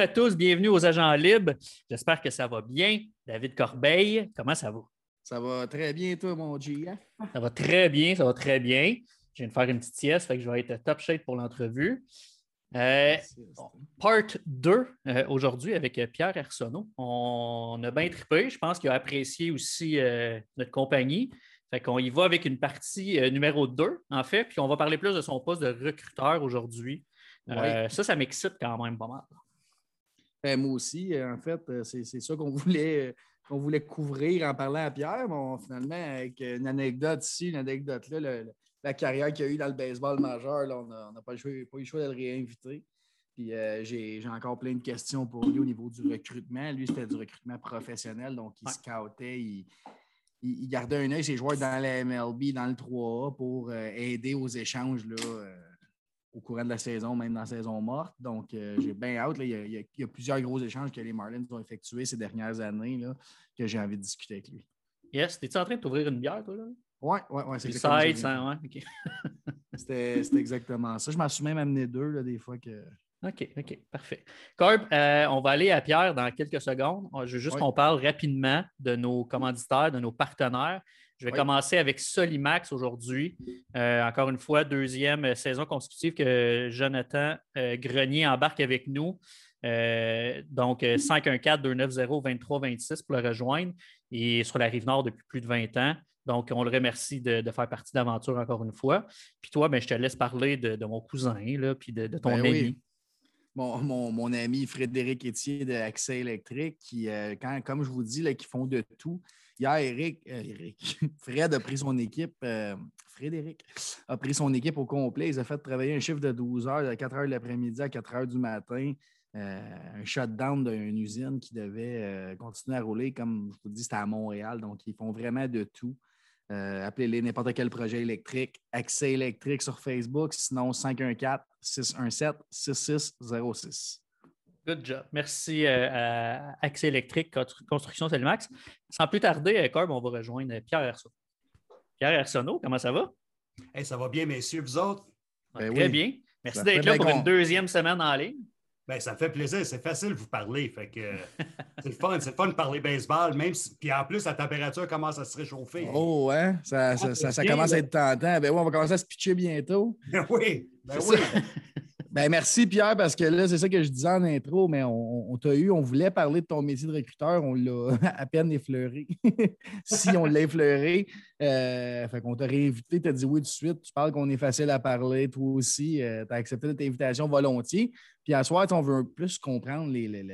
À tous, bienvenue aux Agents Libres. J'espère que ça va bien. David Corbeil, comment ça va? Ça va très bien, toi, mon G. Ça va très bien, ça va très bien. Je viens de faire une petite sieste, fait que je vais être top shape pour l'entrevue. Euh, part 2 euh, aujourd'hui avec Pierre Arsenault. On a bien trippé. Je pense qu'il a apprécié aussi euh, notre compagnie. Fait qu'on y va avec une partie numéro 2, en fait, puis on va parler plus de son poste de recruteur aujourd'hui. ça, ça m'excite quand même pas mal. Ben, moi aussi, en fait, c'est ça qu'on voulait, voulait couvrir en parlant à Pierre. Bon, finalement, avec une anecdote ici, une anecdote là, la carrière qu'il a eue dans le baseball majeur, on n'a pas, eu le choix de le réinviter. Puis euh, j'ai encore plein de questions pour lui au niveau du recrutement. Lui, c'était du recrutement professionnel, donc il scoutait, il, il, gardait un œil ses joueurs dans la MLB, dans le 3A pour euh, aider aux échanges là, euh, au courant de la saison, même dans la saison morte. Donc, j'ai bien hâte. il, y a, plusieurs gros échanges que les Marlins ont effectués ces dernières années là, que j'ai envie de discuter avec lui. Yes, es-tu en train de t'ouvrir une bière, toi? Là? Oui, oui, oui. C'est ça, ouais. C'était exactement ça. Je m'en suis même amené deux, là, des fois que. OK, OK, parfait. Corb, euh, on va aller à Pierre dans quelques secondes. Je veux juste qu'on parle rapidement de nos commanditaires, de nos partenaires. Je vais commencer avec Solimax aujourd'hui. Euh, encore une fois, deuxième saison consécutive que Jonathan euh, Grenier embarque avec nous. donc, 514-290-2326 pour le rejoindre. Et sur la rive nord depuis plus de 20 ans. Donc, on le remercie de, faire partie d'aventure encore une fois. Puis toi, ben, je te laisse parler de, mon cousin, là, puis de, ton ben ami. Mon, ami Frédéric Etier de Accès électrique, qui, euh, quand, comme je vous dis, là, qui font de tout. Hier, Eric, euh, Fred a pris son équipe, euh, Frédéric a pris son équipe au complet. Ils ont fait travailler un chiffre de 12 heures, de 4 heures de l'après-midi à 4 heures du matin. un shutdown d'une usine qui devait continuer à rouler. Comme je vous dis, c'était à Montréal. Donc, ils font vraiment de tout. Euh, appelez-les n'importe quel projet électrique. Accès électrique sur Facebook, sinon 514-617-6606. Good job. Merci euh, à Accès électrique, Construction Telmax. Sans plus tarder, euh, Corb, on va rejoindre Pierre Arsenault. Pierre Arsenault, comment ça va? ça va bien, messieurs, vous autres? Ben très bien. Merci d'être là pour une deuxième semaine en ligne. Ben, ça me fait plaisir, c'est facile de vous parler. Fait que c'est le fun, c'est fun de parler baseball, même si. Puis en plus, la température commence à se réchauffer. Oh ouais, ça, ça, ça, commence à être tentant. Ben oui, on va commencer à se pitcher bientôt. oui, ben oui. Ben, merci Pierre, parce que là, c'est ça que je disais en intro, mais on, t'a eu, on voulait parler de ton métier de recruteur, on l'a à peine effleuré. si on l'a effleuré, euh, fait qu'on t'a réinvité, t'as dit oui tout de suite, tu parles qu'on est facile à parler, toi aussi, euh, tu as accepté notre invitation volontiers. Puis à soir, on veut plus comprendre les, les,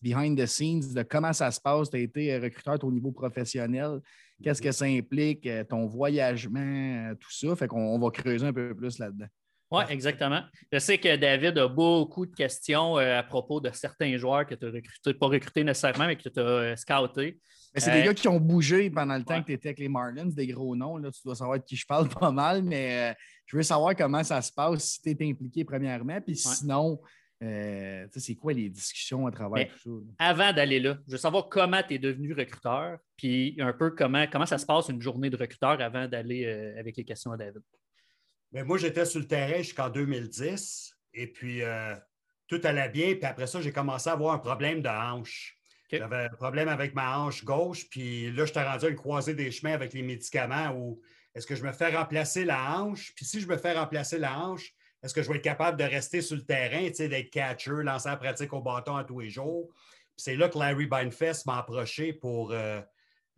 behind the scenes de comment ça se passe. Tu as été recruteur au niveau professionnel. Qu'est-ce que ça implique, euh, ton voyagement, tout ça. Fait qu'on va creuser un peu plus là-dedans. Oui, exactement. Je sais que David a beaucoup de questions euh, à propos de certains joueurs que tu as recrutés, pas recrutés nécessairement, mais que tu as euh, scoutés. C'est des euh, gars qui ont bougé pendant le temps que tu étais avec les Marlins, des gros noms. Là, tu dois savoir de qui je parle pas mal, mais je veux savoir comment ça se passe si tu es impliqué premièrement. Puis sinon, c'est quoi les discussions à travers tout ça? Avant d'aller là, je veux savoir comment tu es devenu recruteur, puis un peu comment, comment ça se passe une journée de recruteur avant d'aller avec les questions à David. Mais moi, j'étais sur le terrain jusqu'en 2010 et puis euh, tout allait bien. Puis après ça, j'ai commencé à avoir un problème de hanche. J'avais un problème avec ma hanche gauche. Puis là, je t'ai rendu à une croisée des chemins avec les médicaments où est-ce que je me fais remplacer la hanche? Puis si je me fais remplacer la hanche, est-ce que je vais être capable de rester sur le terrain, d'être catcher, lancer la pratique au bâton à tous les jours? Puis c'est là que Larry Beinfest m'a approché pour euh,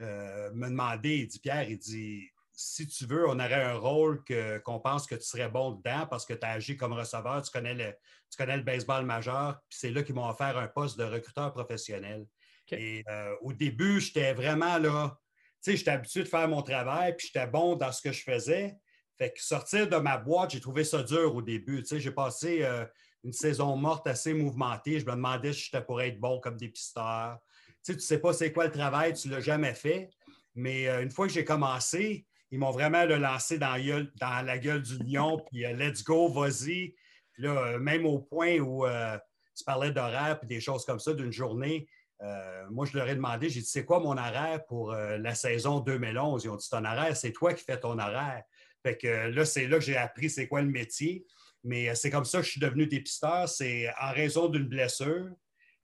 euh, me demander, il dit Pierre, il dit si tu veux, on aurait un rôle qu'on pense que tu serais bon dedans parce que tu as agi comme receveur, tu connais le, tu connais le baseball majeur, puis c'est là qu'ils m'ont offert un poste de recruteur professionnel. Et euh, au début, j'étais vraiment là, tu sais, j'étais habitué de faire mon travail, puis j'étais bon dans ce que je faisais. Fait que sortir de ma boîte, j'ai trouvé ça dur au début. Tu sais, j'ai passé euh, une saison morte assez mouvementée. Je me demandais si j'étais pour être bon comme dépisteur. Tu sais, tu sais pas c'est quoi le travail, tu l'as jamais fait. Mais euh, une fois que j'ai commencé, ils m'ont vraiment lancé dans, la gueule du lion, puis euh, let's go, vas-y. là, euh, même au point où euh, tu parlais d'horaire et des choses comme ça d'une journée, moi, je leur ai demandé, j'ai dit, c'est quoi mon horaire pour la saison 2011? Ils ont dit, ton horaire, c'est toi qui fais ton horaire. Fait que là, c'est là que j'ai appris c'est quoi le métier. Mais c'est comme ça que je suis devenu dépisteur. C'est en raison d'une blessure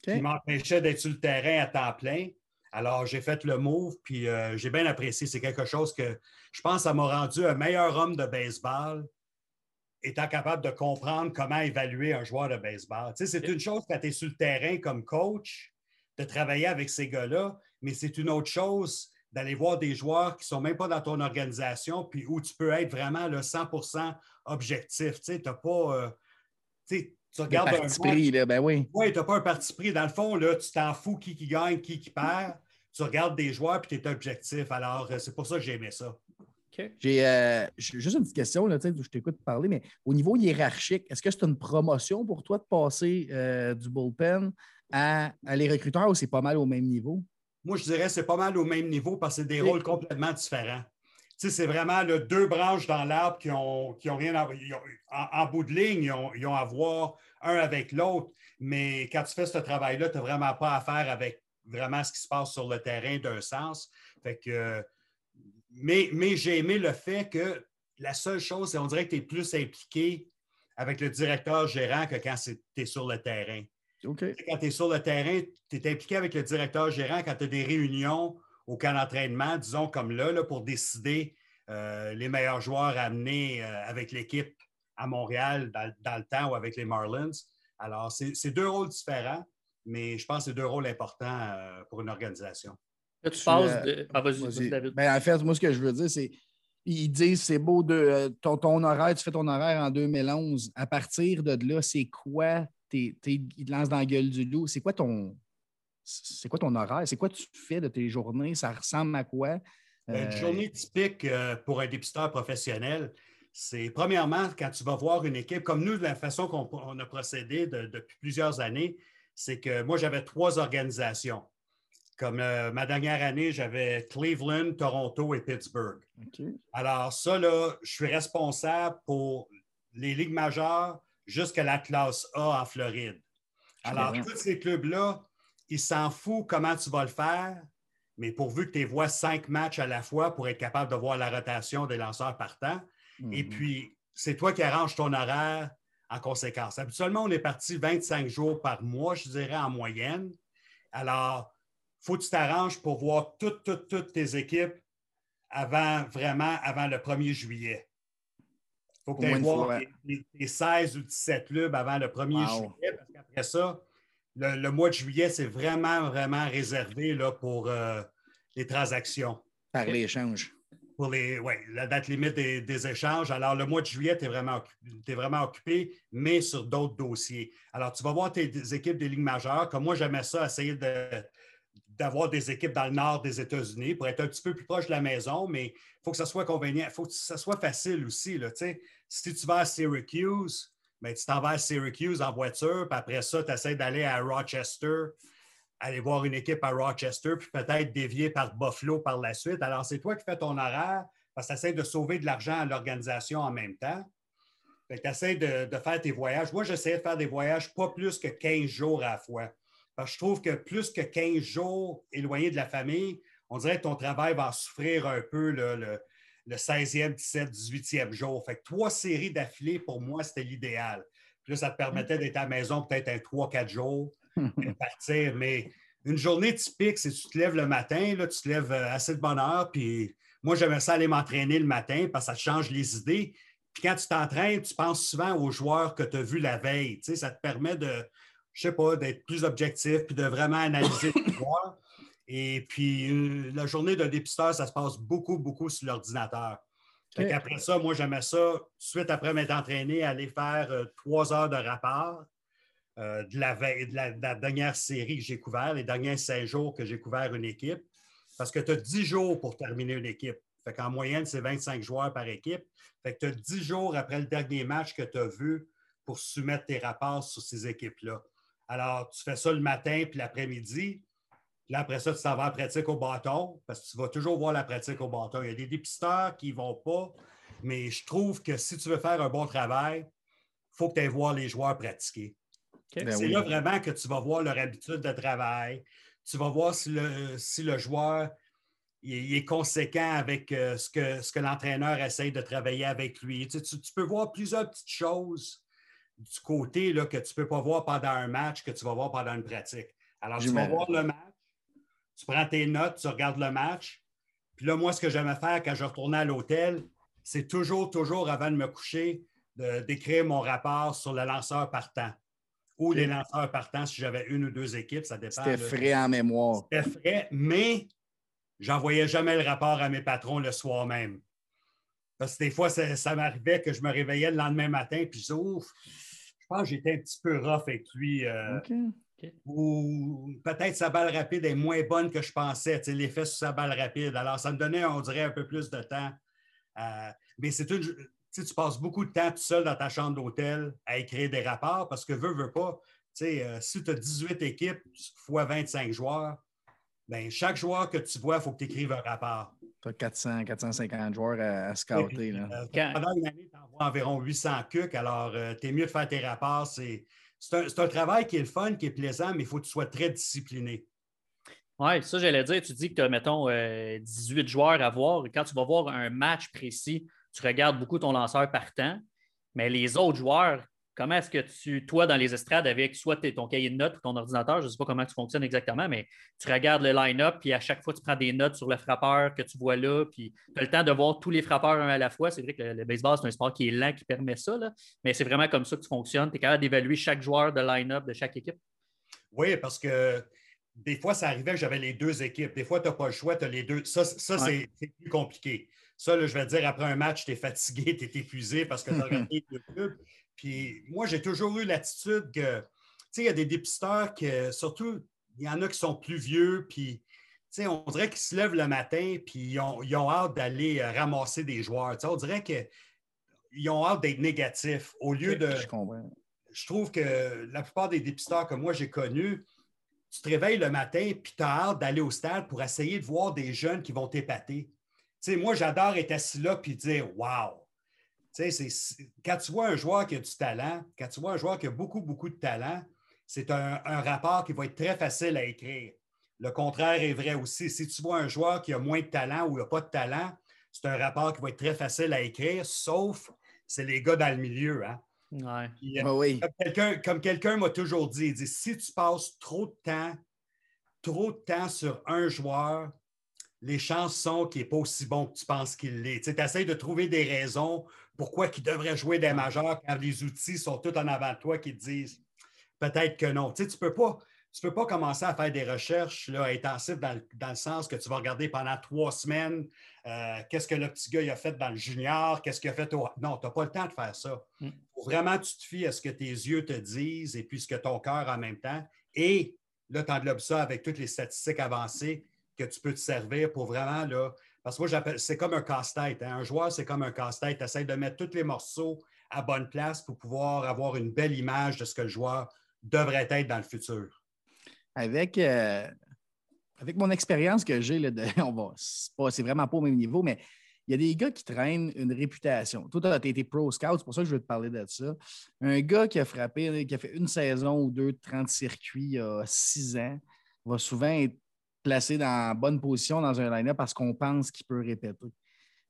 qui m'empêchait d'être sur le terrain à temps plein. Alors, j'ai fait le move, puis euh, j'ai bien apprécié. C'est quelque chose que je pense ça m'a rendu un meilleur homme de baseball, étant capable de comprendre comment évaluer un joueur de baseball. Tu sais, c'est une chose quand tu es sur le terrain comme coach, de travailler avec ces gars-là, mais c'est une autre chose d'aller voir des joueurs qui ne sont même pas dans ton organisation, puis où tu peux être vraiment le 100% objectif. Tu n'as pas. Euh, tu regardes un parti pris, ben oui. Oui, tu n'as pas un parti pris. Dans le fond, là, tu t'en fous qui, qui gagne, qui, qui perd. Tu regardes des joueurs puis tu es objectif. Alors, euh, c'est pour ça que j'ai aimé ça. J'ai euh, juste une petite question, là, je t'écoute parler, mais au niveau hiérarchique, est-ce que c'est une promotion pour toi de passer du bullpen à, à, les recruteurs ou c'est pas mal au même niveau? Moi, je dirais que c'est pas mal au même niveau parce que c'est des rôles complètement différents. C'est vraiment deux branches dans l'arbre qui ont, qui ont rien à en, bout de ligne, ils ont, à voir un avec l'autre. Mais quand tu fais ce travail-là, tu n'as vraiment pas à faire avec vraiment ce qui se passe sur le terrain d'un sens. Fait que, mais, mais j'ai aimé le fait que la seule chose, c'est on dirait que tu es plus impliqué avec le directeur gérant que quand tu es sur le terrain. Quand tu es sur le terrain, tu es impliqué avec le directeur gérant quand tu as des réunions au camp d'entraînement, disons comme là, pour décider euh, les meilleurs joueurs à amener euh, avec l'équipe à Montréal dans, le temps ou avec les Marlins. Alors, c'est deux rôles différents, mais je pense que c'est deux rôles importants euh, pour une organisation. tu passes de. Ah, David. Ben, en fait, moi, ce que je veux dire, c'est ils disent c'est beau de ton, ton, horaire, tu fais ton horaire en 2011. À partir de là, c'est quoi il te lance dans la gueule du loup. C'est quoi ton. C'est quoi ton horaire? C'est quoi tu fais de tes journées? Ça ressemble à quoi? Ben, une euh, journée typique euh, pour un dépisteur professionnel, c'est premièrement quand tu vas voir une équipe, comme nous, de la façon qu'on a procédé depuis plusieurs années, c'est que moi, j'avais trois organisations. Comme euh, ma dernière année, j'avais Cleveland, Toronto et Pittsburgh. Alors, ça, là, je suis responsable pour les ligues majeures, jusqu'à la classe A en Floride. Alors, tous ces clubs-là, ils s'en foutent comment tu vas le faire, mais pourvu que tu vois cinq matchs à la fois pour être capable de voir la rotation des lanceurs partants. Et mhm. puis, c'est toi qui arranges ton horaire en conséquence. Habituellement, on est parti 25 jours par mois, je dirais, en moyenne. Alors, il faut que tu t'arranges pour voir toutes, toutes, toutes tes équipes avant, vraiment, avant le 1er juillet. Il faut que tu ailles voir les, 16 ou 17 clubs avant le 1er juillet, parce qu'après ça, le, mois de juillet, c'est vraiment, vraiment réservé là, pour euh, les transactions. Par l'échange. Pour les, oui, la date limite des, échanges. Alors, le mois de juillet, tu es, vraiment, es vraiment occupé, mais sur d'autres dossiers. Alors, tu vas voir tes équipes des ligues majeures. Comme moi, j'aimais ça, essayer de, d'avoir des équipes dans le nord des États-Unis pour être un petit peu plus proche de la maison, mais il faut que ça soit convenient, il faut que ça soit facile aussi. Là, si tu vas à Syracuse, ben, tu t'en vas à Syracuse en voiture, puis après ça, tu essaies d'aller à Rochester, aller voir une équipe à Rochester, puis peut-être dévier par Buffalo par la suite. Alors, c'est toi qui fais ton horaire parce que tu essaies de sauver de l'argent à l'organisation en même temps. Tu essaies de, faire tes voyages. Moi, j'essayais de faire des voyages pas plus que 15 jours à la fois je trouve que plus que 15 jours éloigné de la famille, on dirait que ton travail va souffrir un peu 16e, 17e, 18e jour. Fait que trois séries d'affilée, pour moi, c'était l'idéal. Puis là, ça te permettait d'être à la maison peut-être un 3-4 jours et partir. Mais une journée typique, c'est que tu te lèves le matin, là, tu te lèves euh, assez de bonne heure, puis moi, j'aimerais ça aller m'entraîner le matin parce que ça te change les idées. Puis quand tu t'entraînes, tu penses souvent aux joueurs que tu as vus la veille. Tu sais, ça te permet de, je sais pas, d'être plus objectif, puis de vraiment analyser le joueur. Et puis, euh, la journée d'un dépisteur, ça se passe beaucoup, beaucoup sur l'ordinateur. Après ça, moi, j'aimais ça, suite après m'être entraîné, aller faire euh, trois heures de rapport euh, de, la, de, la, dernière série que j'ai couvert, les derniers cinq jours que j'ai couvert une équipe. Parce que tu as dix jours pour terminer une équipe. Fait qu'en moyenne, c'est 25 joueurs par équipe. Fait que tu as 10 jours après le dernier match que tu as vu pour soumettre tes rapports sur ces équipes-là. Alors, tu fais ça le matin puis l'après-midi. Puis après ça, tu t'en vas en pratique au bâton parce que tu vas toujours voir la pratique au bâton. Il y a des dépisteurs qui ne vont pas, mais je trouve que si tu veux faire un bon travail, il faut que tu ailles voir les joueurs pratiquer. Ben c'est là vraiment que tu vas voir leur habitude de travail. Tu vas voir si le, si le joueur il, est conséquent avec euh, ce que, ce que l'entraîneur essaye de travailler avec lui. Tu, tu, peux voir plusieurs petites choses du côté là, que tu ne peux pas voir pendant un match que tu vas voir pendant une pratique. Alors, tu vas voir le match, tu prends tes notes, tu regardes le match. Puis là, moi, ce que j'aimais faire quand je retournais à l'hôtel, c'est toujours, toujours avant de me coucher, d'écrire mon rapport sur le lanceur partant ou les lanceurs partants si j'avais une ou deux équipes, ça dépend. C'était frais en mémoire. C'était frais, mais j'envoyais jamais le rapport à mes patrons le soir même. Parce que des fois, ça, m'arrivait que je me réveillais le lendemain matin, puis je ouf, je pense que j'étais un petit peu rough avec lui. Euh, ou peut-être sa balle rapide est moins bonne que je pensais, l'effet sur sa balle rapide. Alors, ça me donnait, on dirait, un peu plus de temps. Euh, mais c'est une, tu passes beaucoup de temps tout seul dans ta chambre d'hôtel à écrire des rapports parce que veux, veux pas. Euh, si tu as 18 équipes fois 25 joueurs, ben, chaque joueur que tu vois, il faut que tu écrives un rapport. Tu as 400, 450 joueurs à, scouter. là. Euh, pendant une année, tu envoies environ 800 cucs. Alors, euh, tu es mieux de faire tes rapports. C'est un, un, travail qui est le fun, qui est plaisant, mais il faut que tu sois très discipliné. Oui, ça, j'allais dire. Tu dis que tu as, mettons, 18 joueurs à voir. Quand tu vas voir un match précis, tu regardes beaucoup ton lanceur partant, mais les autres joueurs, comment est-ce que tu, toi, dans les estrades, avec soit ton cahier de notes ou ton ordinateur, je ne sais pas comment tu fonctionnes exactement, mais tu regardes le line-up, puis à chaque fois, tu prends des notes sur le frappeur que tu vois là, puis tu as le temps de voir tous les frappeurs un à la fois. C'est vrai que le, baseball, c'est un sport qui est lent, qui permet ça, mais c'est vraiment comme ça que tu fonctionnes. Tu es capable d'évaluer chaque joueur de line-up de chaque équipe. Oui, parce que des fois, ça arrivait que j'avais les deux équipes. Des fois, tu n'as pas le choix, tu as les deux. Ça, c'est plus compliqué. Ça, je vais te dire, après un match, tu es fatigué, tu es épuisé parce que tu as regardé YouTube. Puis moi, j'ai toujours eu l'attitude que, tu sais, il y a des dépisteurs que, surtout, il y en a qui sont plus vieux, puis, tu sais, on dirait qu'ils se lèvent le matin, puis ils ont, hâte d'aller euh, ramasser des joueurs. Tu sais, on dirait qu'ils ont hâte d'être négatifs au lieu de. Je comprends. Je trouve que la plupart des dépisteurs que moi j'ai connus, tu te réveilles le matin, puis tu as hâte d'aller au stade pour essayer de voir des jeunes qui vont t'épater sais, moi, j'adore être assis là puis dire Wow! Tu sais, quand tu vois un joueur qui a du talent, quand tu vois un joueur qui a beaucoup, beaucoup de talent, c'est un, rapport qui va être très facile à écrire. Le contraire est vrai aussi. Si tu vois un joueur qui a moins de talent ou n'a pas de talent, c'est un rapport qui va être très facile à écrire, sauf c'est les gars dans le milieu. Hein? Euh, ah oui. Comme quelqu'un m'a toujours dit, il dit si tu passes trop de temps, trop de temps sur un joueur, les chances sont qu'il n'est pas aussi bon que tu penses qu'il l'est. Tu essaies de trouver des raisons pourquoi il devrait jouer des majeurs quand les outils sont tout en avant de toi qui te disent peut-être que non. Tu ne peux, pas, peux pas commencer à faire des recherches là, intensives dans, le sens que tu vas regarder pendant trois semaines euh, qu'est-ce que le petit gars a fait dans le junior, qu'est-ce qu'il a fait au. Non, tu n'as pas le temps de faire ça. Mm. Vraiment, tu te fies à ce que tes yeux te disent et puis ce que ton cœur en même temps. Et là, tu englobes ça avec toutes les statistiques avancées que tu peux te servir pour vraiment, là, parce que moi, j'appelle, c'est comme un casse-tête. Hein. Un joueur, c'est comme un casse-tête. Tu essaies de mettre tous les morceaux à bonne place pour pouvoir avoir une belle image de ce que le joueur devrait être dans le futur. Avec, euh, avec mon expérience que j'ai, on va, c'est, vraiment pas au même niveau, mais il y a des gars qui traînent une réputation. Toi, tu as été pro scout, c'est pour ça que je veux te parler de ça. Un gars qui a frappé, qui a fait une saison ou deux de 30 circuits il y a six ans, va souvent être placé dans bonne position dans un line-up parce qu'on pense qu'il peut répéter.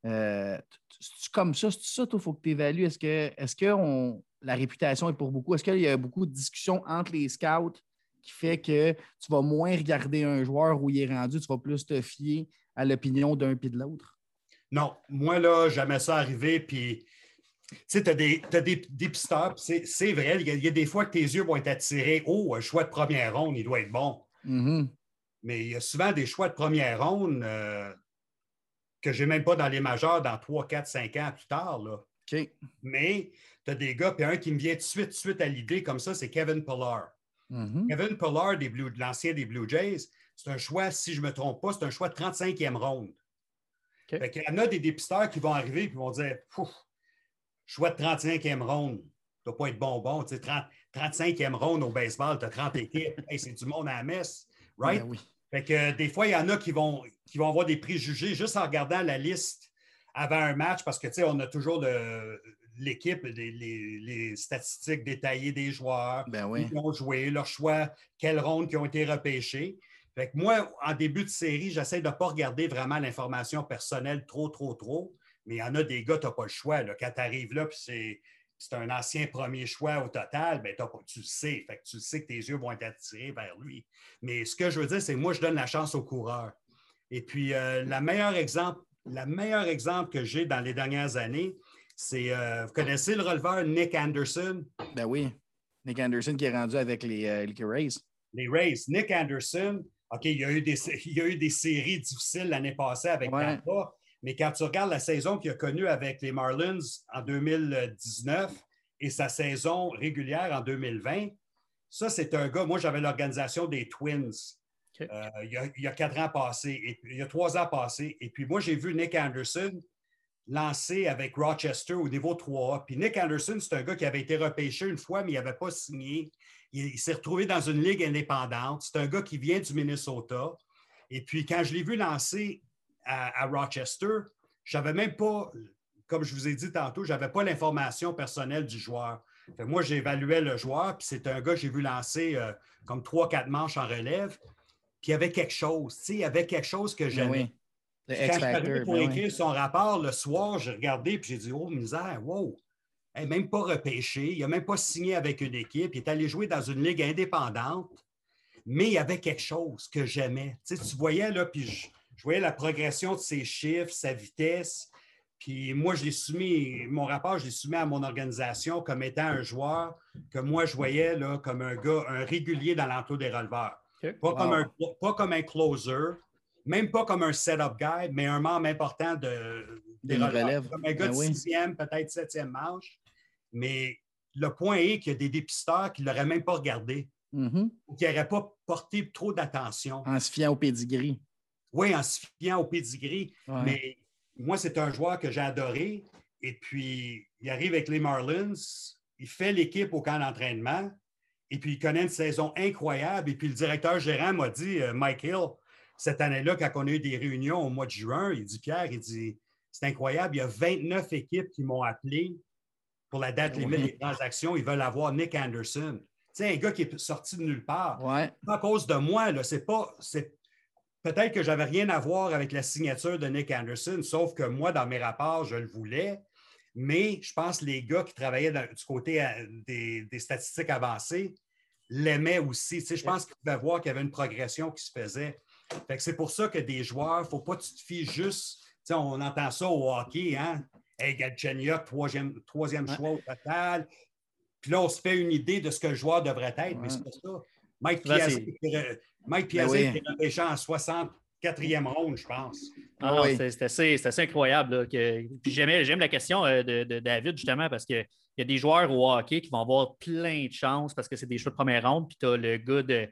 Euh, c'est comme ça, c'est ça, il faut que tu évalues. Est-ce que, est que la réputation est pour beaucoup? Est-ce qu'il y a beaucoup de discussions entre les scouts qui fait que tu vas moins regarder un joueur où il est rendu, tu vas plus te fier à l'opinion d'un puis de l'autre? Non, moi, là, jamais ça arrivé, puis tu sais, tu as des, as des dépisteurs, c'est vrai, il y, a, des fois que tes yeux vont être attirés. Oh, un choix de première ronde, il doit être bon. Mm-hmm. Mais il y a souvent des choix de première ronde euh, que je n'ai même pas dans les majeurs dans 3, 4, 5 ans plus tard. Là. Mais tu as des gars, puis un qui me vient de suite, suite à l'idée comme ça, c'est Kevin Pollard. Mm-hmm. Kevin Pollard, des Blue, l'ancien des Blue Jays, c'est un choix, si je ne me trompe pas, c'est un choix de 35e ronde. il y en a des dépisteurs qui vont arriver et vont dire choix de 35e ronde, tu ne pas être bonbon. 35e ronde au baseball, tu as 30 équipes. c'est du monde à la messe. Right? Ben fait que euh, des fois, il y en a qui vont, qui vont avoir des préjugés juste en regardant la liste avant un match parce que, tu sais, on a toujours l'équipe, les, statistiques détaillées des joueurs, ben qui ont joué, leur choix, quelles rondes qui ont été repêchées. Fait que moi, en début de série, j'essaie de ne pas regarder vraiment l'information personnelle trop, trop, trop. Mais il y en a des gars, tu n'as pas le choix. Là. Quand tu arrives là, puis c'est un ancien premier choix au total, ben, tu le sais. Fait que tu sais que tes yeux vont être attirés vers lui. Mais ce que je veux dire, c'est que moi, je donne la chance aux coureurs. Et puis, euh, la meilleure exemple, la meilleure exemple que j'ai dans les dernières années, c'est, euh, vous connaissez le releveur Nick Anderson? Ben oui. Nick Anderson qui est rendu avec les, euh, les Rays. Les Rays. Nick Anderson, OK, il y a eu des, il y a eu des séries difficiles l'année passée avec Tampa, mais quand tu regardes la saison qu'il a connue avec les Marlins en 2019 et sa saison régulière en 2020, ça, c'est un gars. Moi, j'avais l'organisation des Twins. Euh, il, y a, quatre ans passés, et, il y a trois ans passés. Et puis moi, j'ai vu Nick Anderson lancer avec Rochester au niveau 3A. Puis Nick Anderson, c'est un gars qui avait été repêché une fois, mais il n'avait pas signé. Il, s'est retrouvé dans une ligue indépendante. C'est un gars qui vient du Minnesota. Et puis quand je l'ai vu lancer à, Rochester, je n'avais même pas, comme je vous ai dit tantôt, je n'avais pas l'information personnelle du joueur. moi, j'évaluais le joueur, puis c'est un gars que j'ai vu lancer euh, comme trois, quatre manches en relève. Puis il y avait quelque chose, tu sais, il y avait quelque chose que ben j'aimais. Quand je suis pour ben écrire son rapport le soir, j'ai regardé puis j'ai dit Oh, misère, wow! Elle même pas repêché, il n'a même pas signé avec une équipe, il est allé jouer dans une ligue indépendante, mais il y avait quelque chose que j'aimais. Tu, sais, tu voyais, là, puis je, voyais la progression de ses chiffres, sa vitesse. Puis moi, je l'ai soumis, mon rapport, je l'ai soumis à mon organisation comme étant un joueur que moi, je voyais là, comme un gars, un régulier dans l'emploi des releveurs. Pas, comme un, pas comme un closer, même pas comme un setup guy, mais un membre important de, des relèves. Comme un gars de ben sixième, peut-être septième manche. Mais le point est qu'il y a des dépisteurs qui ne l'auraient même pas regardé mm-hmm. ou qui n'auraient pas porté trop d'attention. En se fiant au pedigree. Oui, en se fiant au pedigree. Mais moi, c'est un joueur que j'ai adoré. Et puis, il arrive avec les Marlins, il fait l'équipe au camp d'entraînement. Et puis, il connaît une saison incroyable. Et puis, le directeur gérant m'a dit, euh, Mike Hill, cette année-là, quand on a eu des réunions au mois de juin, il dit, Pierre, il dit, c'est incroyable, il y a 29 équipes qui m'ont appelé pour la date limite des transactions. Ils veulent avoir Nick Anderson. Tu sais, un gars qui est sorti de nulle part. Ouais. Pas à cause de moi, là. C'est pas. Peut-être que j'avais rien à voir avec la signature de Nick Anderson, sauf que moi, dans mes rapports, je le voulais. Mais je pense que les gars qui travaillaient du côté euh, des, statistiques avancées l'aimaient aussi. je pense qu'ils pouvaient voir qu'il y avait une progression qui se faisait. c'est pour ça que des joueurs, il ne faut pas que tu te fies juste. On entend ça au hockey, hein? Hey, Galchenyuk, troisième, troisième choix au total. Puis là, on se fait une idée de ce que le joueur devrait être, mais c'est pas ça. Mike Piazza, est repêché en 60, quatrième ronde, je pense. Ah, c'est assez, incroyable. j'aime la question euh, de, David, justement, parce qu'il y a des joueurs au hockey qui vont avoir plein de chances parce que c'est des choix de première ronde, puis tu as le gars de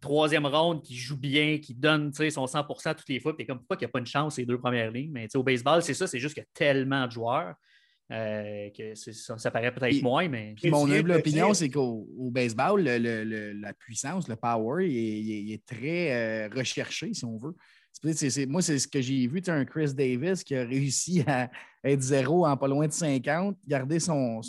troisième ronde qui joue bien, qui donne son 100% toutes les fois, puis comme pourquoi qu'il n'y a pas une chance ces deux premières lignes? Mais au baseball, c'est ça, c'est juste qu'il y a tellement de joueurs. Euh, que ça, paraît peut-être moins, mais. mon humble opinion, c'est qu'au baseball, la puissance, le power, il est, très euh, recherché, si on veut. moi, c'est ce que j'ai vu, un Chris Davis qui a réussi à être zéro en pas loin de 50, garder son,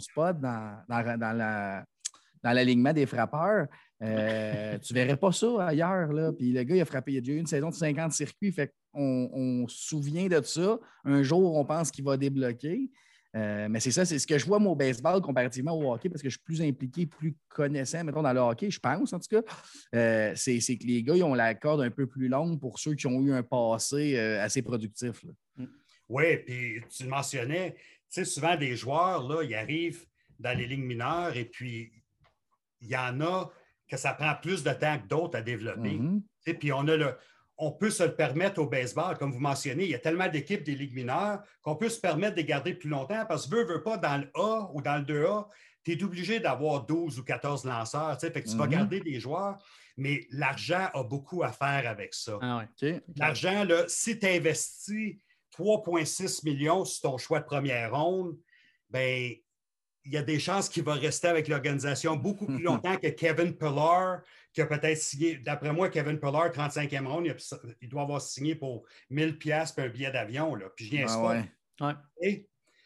spot dans, dans l'alignement des frappeurs. Euh, tu ne verrais pas ça ailleurs. Là. Puis le gars, il a frappé, il a déjà eu une saison de 50 circuits. Fait on, se souvient de ça. Un jour, on pense qu'il va débloquer. Euh, mais c'est ça, c'est ce que je vois moi, au baseball comparativement au hockey, parce que je suis plus impliqué, plus connaissant, mettons, dans le hockey, je pense en tout cas. Euh, c'est, que les gars, ils ont la corde un peu plus longue pour ceux qui ont eu un passé euh, assez productif. Mm. Oui, puis tu le mentionnais, tu sais, souvent des joueurs, là, ils arrivent dans les lignes mineures et puis il y en a que ça prend plus de temps que d'autres à développer. Et mm-hmm. Puis on a le, on peut se le permettre au baseball, comme vous mentionnez, il y a tellement d'équipes des ligues mineures qu'on peut se permettre de les garder plus longtemps parce que veux, veux pas, dans le A ou dans le 2A, tu es obligé d'avoir 12 ou 14 lanceurs, tu fait que tu vas mm-hmm. garder des joueurs, mais l'argent a beaucoup à faire avec ça. Ah l'argent, si tu investis 3,6 millions sur ton choix de première ronde, ben il y a des chances qu'il va rester avec l'organisation beaucoup plus longtemps que Kevin Pillar, qui a peut-être signé, d'après moi, Kevin Pillar, 35e ronde, il, doit avoir signé pour 1000 pièces un billet d'avion. Puis je viens ah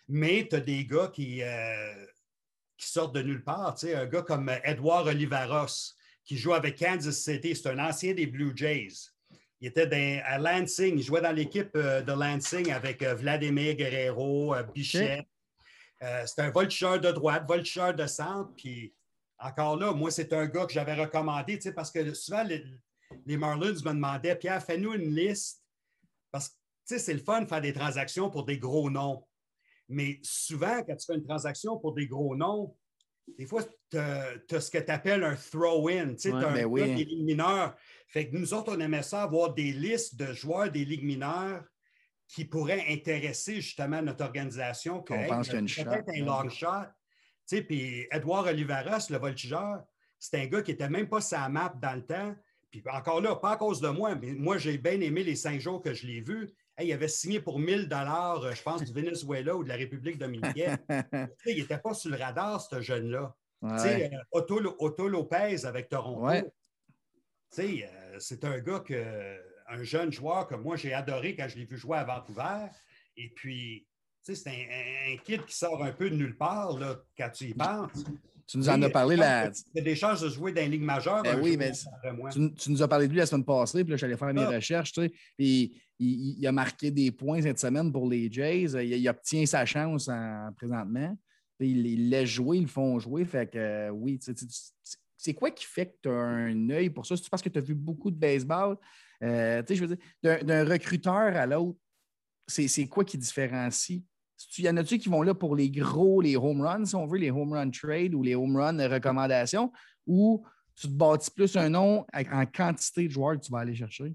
mais tu as des gars qui, euh, qui sortent de nulle part. Un gars comme Edouard Olivaros, qui joue avec Kansas City, c'est un ancien des Blue Jays. Il était à Lansing, il jouait dans l'équipe euh, de Lansing avec euh, Vladimir Guerrero, Bichette. Euh, c'est un voltigeur de droite, voltigeur de centre. Puis encore là, moi, c'est un gars que j'avais recommandé, parce que souvent, les, les, Marlins me demandaient Pierre, fais-nous une liste. Parce que c'est le fun de faire des transactions pour des gros noms. Mais souvent, quand tu fais une transaction pour des gros noms, des fois, tu as, ce que tu appelles un throw-in. Tu sais, as un ben oui. des ligues mineures. Fait que nous autres, on aimait ça avoir des listes de joueurs des ligues mineures qui pourraient intéresser justement notre organisation. on pense qu'il y a Peut-être un long shot. Tu sais, puis Edouard Oliveras, le voltigeur, c'est un gars qui n'était même pas sa map dans le temps. Puis encore là, pas à cause de moi, mais moi, j'ai bien aimé les cinq jours que je l'ai vu il avait signé pour 1000 dollars, euh, je pense, du Venezuela ou de la République dominicaine. il n'était pas sur le radar, ce jeune-là. Euh, Otto, Lopez avec Toronto. Euh, c'est un gars que, un jeune joueur que moi j'ai adoré quand je l'ai vu jouer à Vancouver. Et puis, c'est un, un, kid qui sort un peu de nulle part là, quand tu y penses. Tu nous en as parlé là. Il y a des chances de jouer dans les ligue majeure. Ben oui, mais tu, nous as parlé de lui la semaine passée, puis là, j'allais faire mes ah. recherches, tu sais. Puis il, a marqué des points cette semaine pour les Jays. Il, obtient sa chance présentement. Puis il, laisse jouer, ils le font jouer. Fait que oui, c'est quoi qui fait que tu as un œil pour ça? C'est parce que tu as vu beaucoup de baseball? Euh, je veux dire, d'un recruteur à l'autre, c'est quoi qui différencie? Il y en a-tu qui vont là pour les gros, les home runs, si on veut, les home run trade ou les home run recommandations, ou tu te bâtis plus un nom en quantité de joueurs que tu vas aller chercher,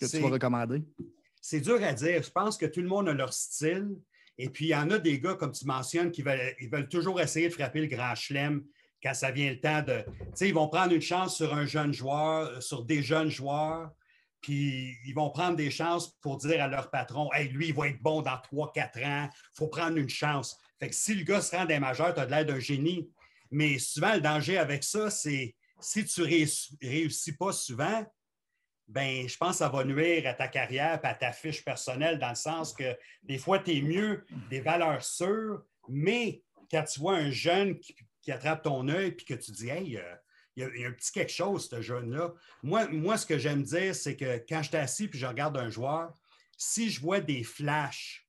que tu vas recommander? C'est dur à dire. Je pense que tout le monde a leur style. Et puis, il y en a des gars, comme tu mentionnes, qui veulent, ils veulent toujours essayer de frapper le grand chelem quand ça vient le temps de. Tu sais, ils vont prendre une chance sur un jeune joueur, sur des jeunes joueurs puis ils vont prendre des chances pour dire à leur patron Hey, lui, il va être bon dans 3-4 ans, il faut prendre une chance. Fait que si le gars se rend des majeurs, tu as de l'air d'un génie. Mais souvent, le danger avec ça, c'est si tu ne réussis pas souvent, ben, je pense que ça va nuire à ta carrière et à ta fiche personnelle dans le sens que des fois, tu es mieux des valeurs sûres, mais quand tu vois un jeune qui, attrape ton œil et que tu dis Hey, euh, il y, a, un petit quelque chose, ce jeune-là. Moi, moi, ce que j'aime dire, c'est que quand je suis assis et je regarde un joueur, si je vois des flashs,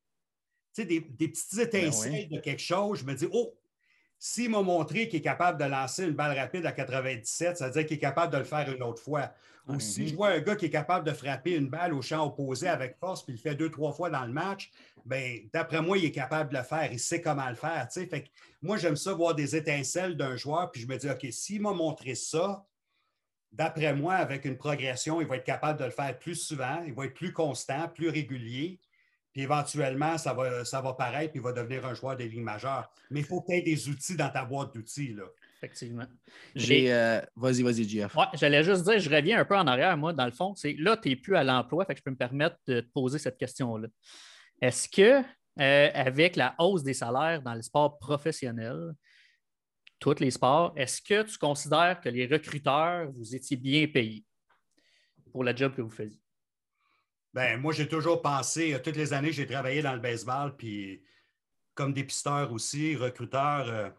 des, des petites ben étincelles de quelque chose, je me dis, oh, s'il m'a montré qu'il est capable de lancer une balle rapide à 97, ça veut dire qu'il est capable de le faire une autre fois. Ou si je vois un gars qui est capable de frapper une balle au champ opposé avec force, puis il le fait deux, trois fois dans le match, ben, d'après moi, il est capable de le faire. Il sait comment le faire. Fait moi, j'aime ça voir des étincelles d'un joueur, puis je me dis, OK, s'il m'a montré ça, d'après moi, avec une progression, il va être capable de le faire plus souvent, il va être plus constant, plus régulier. Puis éventuellement, ça va, ça va paraître, puis il va devenir un joueur des lignes majeures. Mais il faut que tu aies des outils dans ta boîte d'outils. Là. Effectivement. J'ai. Euh, vas-y, vas-y, Jeff. Ouais, j'allais juste dire, je reviens un peu en arrière, moi, dans le fond. C'est là, tu n'es plus à l'emploi, fait que je peux me permettre de te poser cette question-là. Est-ce que, euh, avec la hausse des salaires dans le sport professionnel, tous les sports, est-ce que tu considères que les recruteurs, vous étiez bien payés pour la job que vous faisiez? Ben, moi, j'ai toujours pensé, euh, toutes les années, j'ai travaillé dans le baseball, puis comme dépisteur aussi, recruteur, euh,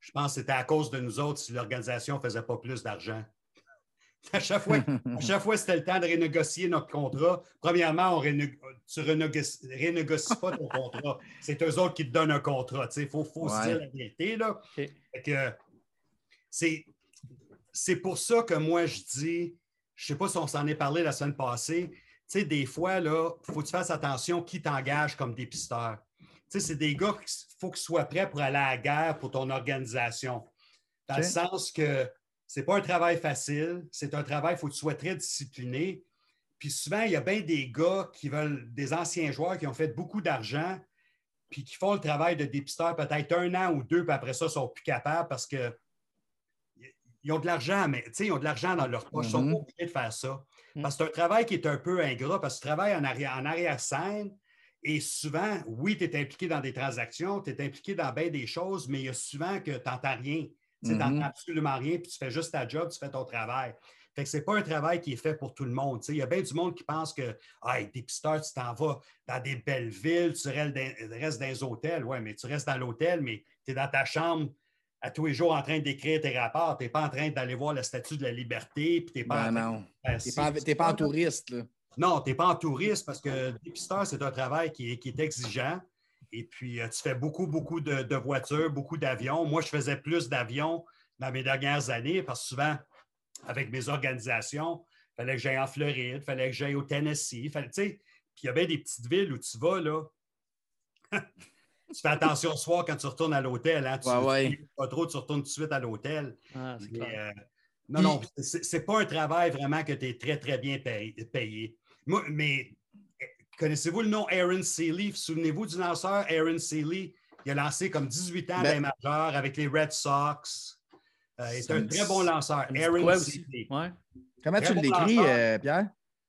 je pense que c'était à cause de nous autres si l'organisation ne faisait pas plus d'argent. À chaque fois, chaque fois c'était le temps de renégocier notre contrat. Premièrement, on tu ne renégocies pas ton contrat. C'est eux autres qui te donnent un contrat. Il faut, faut se dire la vérité. Là. c'est pour ça que moi, je dis, je ne sais pas si on s'en est parlé la semaine passée, sais, des fois, il faut que tu fasses attention qui t'engage comme dépisteur. Tu sais, c'est des gars qu'il faut qu'ils soient prêts pour aller à la guerre pour ton organisation. Dans le sens que ce n'est pas un travail facile, c'est un travail, il faut que tu sois très discipliné. Puis souvent, il y a bien des gars qui veulent, des anciens joueurs qui ont fait beaucoup d'argent, puis qui font le travail de dépisteur peut-être un an ou deux, puis après ça, ils sont plus capables parce que ils ont de l'argent, mais ils ont de l'argent dans leur poche, ils sont mm-hmm. pas obligés de faire ça. Mm. Parce que c'est un travail qui est un peu ingrat, parce que tu travailles en arrière-scène. et souvent, oui, tu es impliqué dans des transactions, tu es impliqué dans bien des choses, mais il y a souvent que tu n'entends rien. Tu n'entends mm-hmm. absolument rien, puis tu fais juste ta job, tu fais ton travail. Fait que ce n'est pas un travail qui est fait pour tout le monde. Il y a bien du monde qui pense que ah, dépisteur, tu t'en vas dans des belles villes, tu restes dans les hôtels. Oui, mais tu restes dans l'hôtel, mais tu es dans ta chambre à tous les jours en train d'écrire tes rapports. Tu n'es pas en train d'aller voir le statut de la liberté. Puis pas ben non, Tu n'es pas, en touriste. Là. Non, tu n'es pas en touriste parce que dépisteur, c'est un travail qui est, exigeant. Et puis, tu fais beaucoup, beaucoup de, voitures, beaucoup d'avions. Moi, je faisais plus d'avions dans mes dernières années parce que souvent, avec mes organisations, il fallait que j'aille en Floride, il fallait que j'aille au Tennessee. Fallait, puis il y avait des petites villes où tu vas, là. tu fais attention ce soir quand tu retournes à l'hôtel. Hein? Tu ne pas trop, tu retournes tout de suite à l'hôtel. Ah, euh, non, non, c'est pas un travail vraiment que tu es très, très bien payé. mais connaissez-vous le nom Aaron Seeley? Souvenez-vous du lanceur Aaron Seeley? Il a lancé comme 18 ans ben, majeur avec les Red Sox. Euh, il est un très bon lanceur. Aaron Seeley. Comment tu l'écris, euh, Pierre?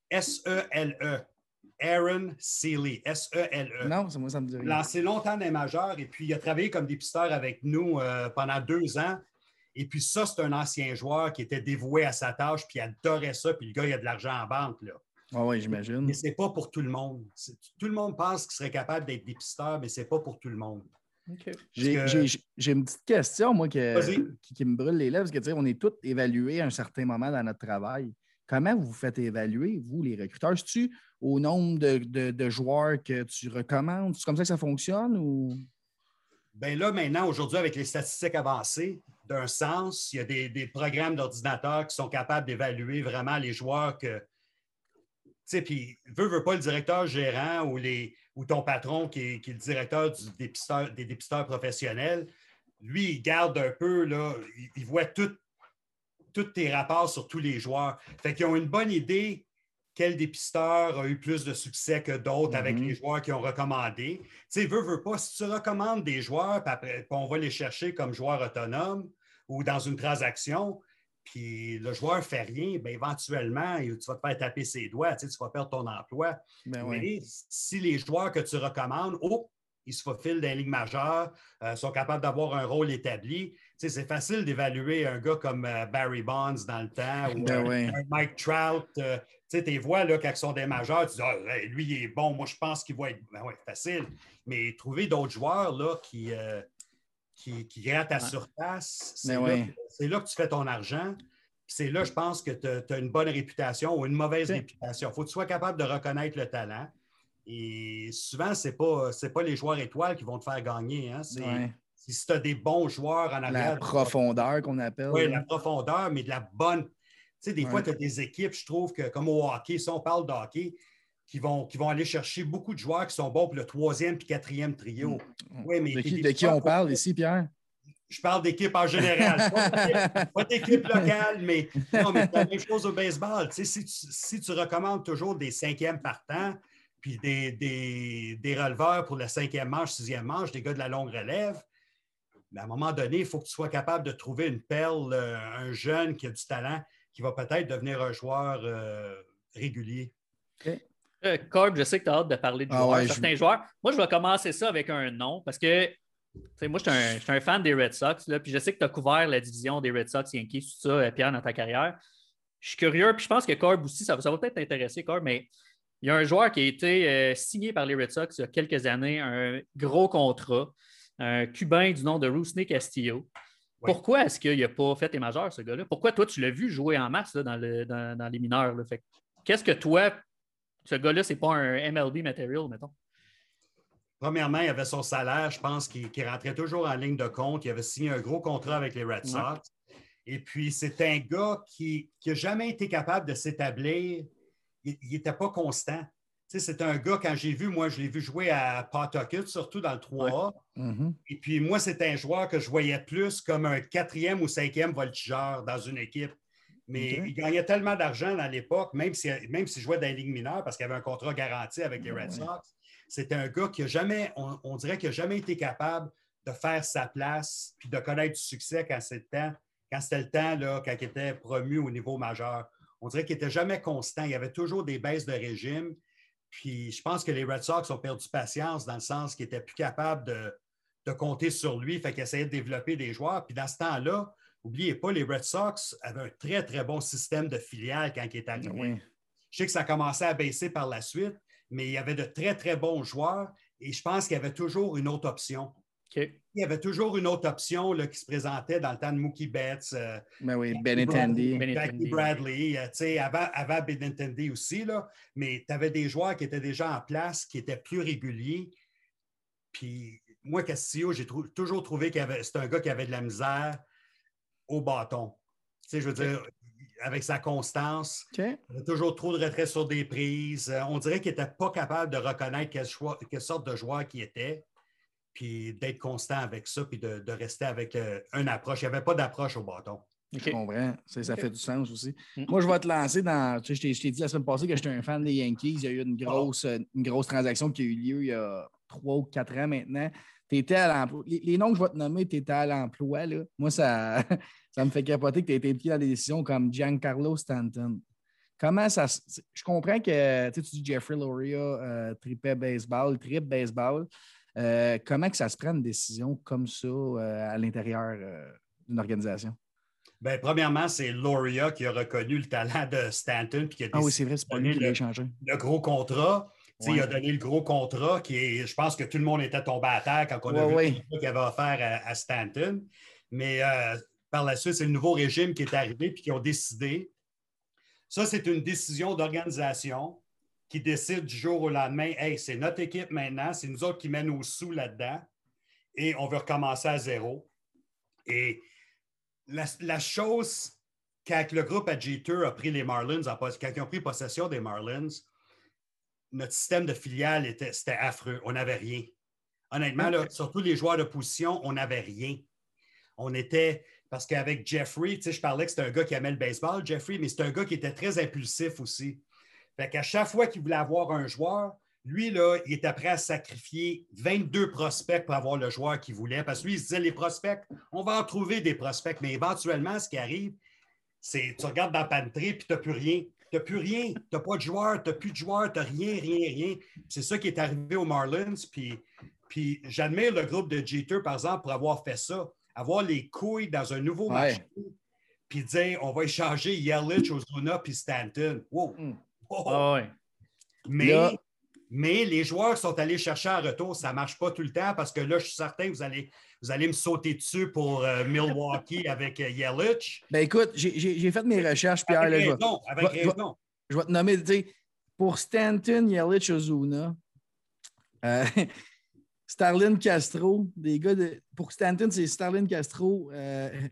S-E-L-E. Aaron Seeley, S-E-L-E. Non, c'est moi, ça me dit rien. Lancé longtemps les majeurs et puis il a travaillé comme dépisteur avec nous euh, pendant deux ans. Et puis ça, c'est un ancien joueur qui était dévoué à sa tâche puis il adorait ça. Puis le gars, il a de l'argent en banque. Là. Ah oui, j'imagine. Mais ce n'est pas pour tout le monde. Tout le monde pense qu'il serait capable d'être dépisteur, mais ce n'est pas pour tout le monde. J'ai une petite question, moi, qui, qui, me brûle les lèvres, parce que on est tous évalués à un certain moment dans notre travail. Comment vous faites évaluer, vous, les recruteurs? Es-tu au nombre de, joueurs que tu recommandes? C'est comme ça que ça fonctionne ou? Bien là, maintenant, aujourd'hui, avec les statistiques avancées, d'un sens, il y a des, programmes d'ordinateur qui sont capables d'évaluer vraiment les joueurs que. Tu sais, puis, veut, veut pas le directeur gérant ou, les, ou ton patron qui est, le directeur des dépisteurs professionnels, lui, il garde un peu, là, il voit tout, tous tes rapports sur tous les joueurs. Fait qu'ils ont une bonne idée quel dépisteur a eu plus de succès que d'autres avec mhm. les joueurs qui ont recommandé. Tu sais, veux, veux pas, si tu recommandes des joueurs, puis après, on va les chercher comme joueurs autonomes ou dans une transaction, puis le joueur ne fait rien, bien, éventuellement, tu vas te faire taper ses doigts, tu, sais, tu vas perdre ton emploi. Ben Mais si les joueurs que tu recommandes, oh, ils se faufilent dans les ligues majeures, euh, sont capables d'avoir un rôle établi. c'est facile d'évaluer un gars comme euh, Barry Bonds dans le temps ou ben un, Mike Trout. Euh, tu tes voix, là, quand ils sont des majeurs, tu dis ah, lui, il est bon, moi, je pense qu'il va être. Ben ouais, facile. Mais trouver d'autres joueurs là, qui, qui, qui grattent à surface, c'est ben là, là, que tu fais ton argent. C'est là, je pense que tu as, une bonne réputation ou une mauvaise réputation. Il faut que tu sois capable de reconnaître le talent. Et souvent, ce n'est pas, pas les joueurs étoiles qui vont te faire gagner. Hein. Si tu as des bons joueurs en arrière. La profondeur qu'on appelle. Oui, la profondeur, mais de la bonne. Tu sais, des fois, tu as des équipes, je trouve que comme au hockey, si on parle de hockey, qui vont, qui vont aller chercher beaucoup de joueurs qui sont bons pour le troisième puis quatrième trio. Mm. Oui, mais de qui, on parle ici, Pierre? Je parle d'équipe en général. pas d'équipe locale, mais, non, mais c'est la même chose au baseball. Tu sais, si, tu, si tu recommandes toujours des cinquièmes partants, puis des, des, releveurs pour la cinquième manche, sixième manche, des gars de la longue relève. Mais à un moment donné, il faut que tu sois capable de trouver une perle, euh, un jeune qui a du talent, qui va peut-être devenir un joueur euh, régulier. Euh, Corb, je sais que tu as hâte de parler de ah certains joueurs. Moi, je vais commencer ça avec un nom parce que moi, je suis un, fan des Red Sox, là, puis je sais que tu as couvert la division des Red Sox Yankees, tout ça, Pierre, dans ta carrière. Je suis curieux, puis je pense que Corb aussi, ça, ça va peut-être t'intéresser, Corb, mais il y a un joueur qui a été euh, signé par les Red Sox il y a quelques années, un gros contrat, un Cubain du nom de Rusney Castillo. Pourquoi est-ce qu'il n'a pas fait les majeurs, ce gars-là? Pourquoi toi, tu l'as vu jouer en masse dans, les mineurs? Qu'est-ce que toi, ce gars-là, c'est pas un MLB material, mettons? Premièrement, il avait son salaire, je pense, qui, rentrait toujours en ligne de compte. Il avait signé un gros contrat avec les Red Sox. Et puis, c'est un gars qui n'a jamais été capable de s'établir il n'était pas constant. c'est un gars, quand j'ai vu, moi, je l'ai vu jouer à Pawtucket, surtout dans le 3A. Mm-hmm. Et puis, moi, c'est un joueur que je voyais plus comme un quatrième ou cinquième voltigeur dans une équipe. Mais il gagnait tellement d'argent à l'époque, même s'il si, même jouait dans les ligues mineures, parce qu'il avait un contrat garanti avec les Red Sox. C'était un gars qui a jamais, on, dirait qu'il n'a jamais été capable de faire sa place puis de connaître du succès quand c'était le temps, là, quand il était promu au niveau majeur on dirait qu'il n'était jamais constant. Il y avait toujours des baisses de régime. Puis je pense que les Red Sox ont perdu patience dans le sens qu'ils n'étaient plus capables de, compter sur lui, fait qu'ils essayaient de développer des joueurs. Puis dans ce temps-là, n'oubliez pas, les Red Sox avaient un très, très bon système de filiales quand il est arrivé. Je sais que ça commençait à baisser par la suite, mais il y avait de très, très bons joueurs et je pense qu'il y avait toujours une autre option. Il y avait toujours une autre option là, qui se présentait dans le temps de Mookie Betts. Euh, ben oui, Benintendi. Jackie Bradley, euh, avant, avant Benintendi aussi, là, mais tu avais des joueurs qui étaient déjà en place, qui étaient plus réguliers. Puis moi, Castillo, j'ai toujours trouvé que c'était un gars qui avait de la misère au bâton. Tu sais, je veux dire, avec sa constance, il a toujours trop de retrait sur des prises. Euh, on dirait qu'il n'était pas capable de reconnaître quelle, sorte de joueur qu'il était, puis d'être constant avec ça, puis de, rester avec euh, une approche. Il n'y avait pas d'approche au bâton. Je comprends. Ça, fait du sens aussi. Mm. Moi, je vais te lancer dans. Tu sais, je t'ai dit la semaine passée que j'étais un fan des Yankees. Il y a eu une grosse, une grosse transaction qui a eu lieu il y a trois ou quatre ans maintenant. Étais à l'emploi. Les, noms que je vais te nommer, tu étais à l'emploi. Moi, ça, ça me fait capoter que tu aies été impliqué dans des décisions comme Giancarlo Stanton. Comment ça. Je comprends que tu dis Jeffrey Loria euh, tripait baseball, trip baseball. Euh, comment que ça se prend une décision comme ça euh, à l'intérieur d'une organisation? Bien, premièrement, c'est Loria qui a reconnu le talent de Stanton. Puis qui a ah oui, c'est vrai, c'est pas lui qui l'a échangé. Le gros contrat. Il a donné le gros contrat qui est, je pense que tout le monde était tombé à terre quand on a vu le contrat qu'il avait offert à, Stanton. Mais euh, par la suite, c'est le nouveau régime qui est arrivé et qui ont décidé. Ça, c'est une décision d'organisation qui décide du jour au lendemain Hey, c'est notre équipe maintenant, c'est nous autres qui mènent nos sous là-dedans et on veut recommencer à zéro. Et la, chose, quand le groupe Agitator a pris les Marlins, quand ils ont pris possession des Marlins, notre système de filiale était, c'était affreux. On n'avait rien. Honnêtement, surtout les joueurs de position, on n'avait rien. On était. Parce qu'avec Jeffrey, tu sais, je parlais que c'était un gars qui aimait le baseball, Jeffrey, mais c'est un gars qui était très impulsif aussi. Fait qu'à chaque fois qu'il voulait avoir un joueur, lui, là, il était prêt à sacrifier 22 prospects pour avoir le joueur qu'il voulait. Parce que lui, il se disait, les prospects, on va en trouver des prospects. Mais éventuellement, ce qui arrive, c'est tu regardes dans la pantry puis tu n'as plus rien. Tu n'as plus rien. Tu n'as pas de joueur, tu n'as plus de joueur, tu n'as rien, rien, rien. C'est ça qui est arrivé aux Marlins. Puis, puis j'admire le groupe de Jeter, par exemple, pour avoir fait ça. Avoir les couilles dans un nouveau marché, puis dire on va échanger Yelich, Ozuna puis Stanton. Wow! Ah Mais, mais les joueurs sont allés chercher un retour. Ça ne marche pas tout le temps parce que là, je suis certain que vous allez, vous allez me sauter dessus pour euh, Milwaukee avec euh, Yelich. Ben écoute, j'ai fait mes recherches, Pierre. Avec raison, avec raison. Je vais te nommer, pour Stanton, Yelich, Ozuna, euh, Starlin Castro, des gars de. Pour Stanton, c'est Starlin Castro,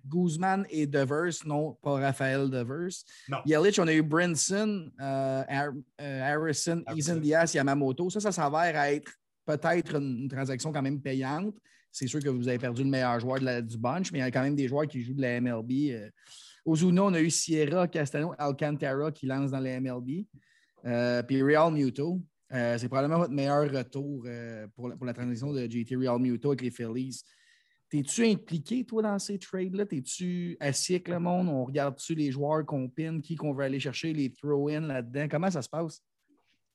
Guzman et Devers, non pas Raphaël Devers. Yelich, on a eu Brinson, Harrison, Ethan Diaz, Yamamoto. Ça, ça s'avère être peut-être une, transaction quand même payante. C'est sûr que vous avez perdu le meilleur joueur du bunch, mais il y a quand même des joueurs qui jouent de la MLB. Euh. Ozuna, on a eu Sierra Castano Alcantara qui lance dans la MLB. Euh, puis Real Muto. Euh, c'est probablement votre meilleur retour pour, la, transition de JT Real Muto avec les Phillies. T'es-tu impliqué, toi, dans ces trades-là? T'es-tu assis avec le monde? On regarde-tu les joueurs qu'on pine, qui qu'on veut aller chercher, les throw-in là-dedans? Comment ça se passe?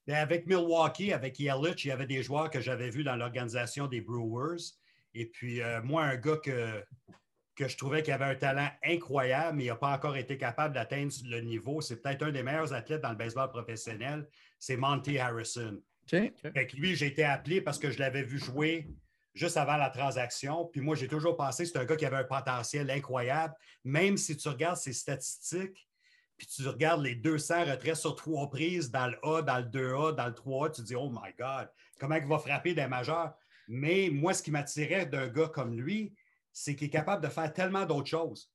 Ben, avec Milwaukee, avec Yelich, il y avait des joueurs que j'avais vus dans l'organisation des Brewers. Et puis, euh, moi, un gars que, que je trouvais qui avait un talent incroyable, mais il n'a pas encore été capable d'atteindre le niveau, c'est peut-être un des meilleurs athlètes dans le baseball professionnel, c'est Monty Harrison. Avec lui, j'ai été appelé parce que je l'avais vu jouer juste avant la transaction. Puis moi, j'ai toujours pensé que c'est un gars qui avait un potentiel incroyable. Même si tu regardes ses statistiques, puis tu regardes les 200 retraits sur trois prises dans le A, dans le 2A, dans le 3A, tu te dis, oh my God, comment il va frapper des majeurs? Mais moi, ce qui m'attirait d'un gars comme lui, c'est qu'il est capable de faire tellement d'autres choses.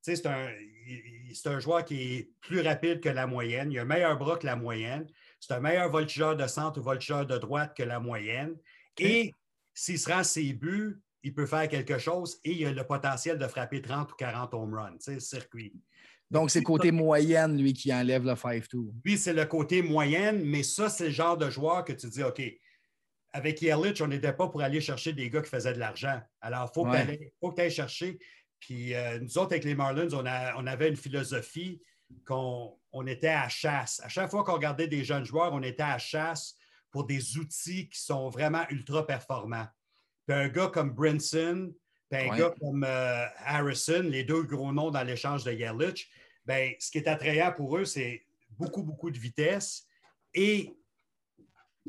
c'est un, un, joueur qui est plus rapide que la moyenne. Il a un meilleur bras que la moyenne. C'est un meilleur voltigeur de centre ou voltigeur de droite que la moyenne. Et s'il se rend ses buts, il peut faire quelque chose et il a le potentiel de frapper 30 ou 40 home runs, circuit. Donc, c'est le côté moyenne, lui, qui enlève le 5-2. Oui, c'est le côté moyenne, mais ça, c'est le genre de joueur que tu dis, OK, avec Yelich, on n'était pas pour aller chercher des gars qui faisaient de l'argent. Alors, il faut, que tu ailles chercher. Puis euh, nous autres, avec les Marlins, on, on avait une philosophie qu'on on était à chasse. À chaque fois qu'on regardait des jeunes joueurs, on était à chasse pour des outils qui sont vraiment ultra performants. Puis un gars comme Brinson, puis un gars comme euh, Harrison, les deux gros noms dans l'échange de Yelich, ben, ce qui est attrayant pour eux, c'est beaucoup, beaucoup de vitesse et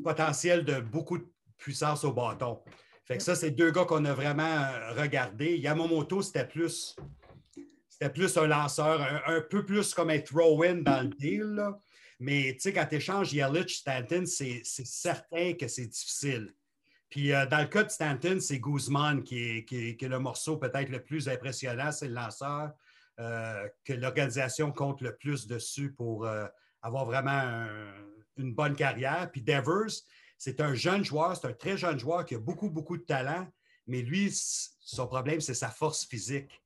potentiel de beaucoup de puissance au bâton. Fait que ça, c'est deux gars qu'on a vraiment euh, regardés. Yamamoto, c'était plus, c'était plus un lanceur, un, peu plus comme un throw-in dans le deal. Mais tu sais, quand tu échanges Yelich, Stanton, c'est certain que c'est difficile. Puis euh, dans le cas de Stanton, c'est Guzman qui est, le morceau peut-être le plus impressionnant, c'est le lanceur euh, que l'organisation compte le plus dessus pour euh, avoir vraiment une bonne carrière. Puis Devers, c'est un jeune joueur, c'est un très jeune joueur qui a beaucoup, beaucoup de talent, mais lui, son problème, c'est sa force physique.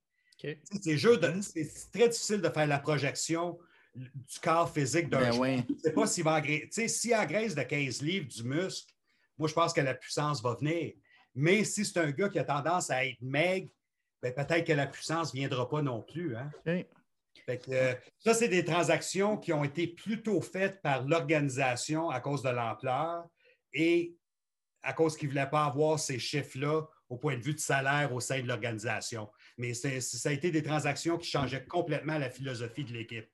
C'est très difficile de faire la projection du corps physique d'un ben joueur. Je ne sais pas s'il va engraisser. S'il engraisse de 15 livres du muscle, moi, je pense que la puissance va venir. Mais si c'est un gars qui a tendance à être maigre, ben, peut-être que la puissance ne viendra pas non plus. Hein? Euh, ça, c'est des transactions qui ont été plutôt faites par l'organisation à cause de l'ampleur et à cause qu'ils ne voulaient pas avoir ces chiffres-là au point de vue de salaire au sein de l'organisation. Mais ça a été des transactions qui changeaient complètement la philosophie de l'équipe.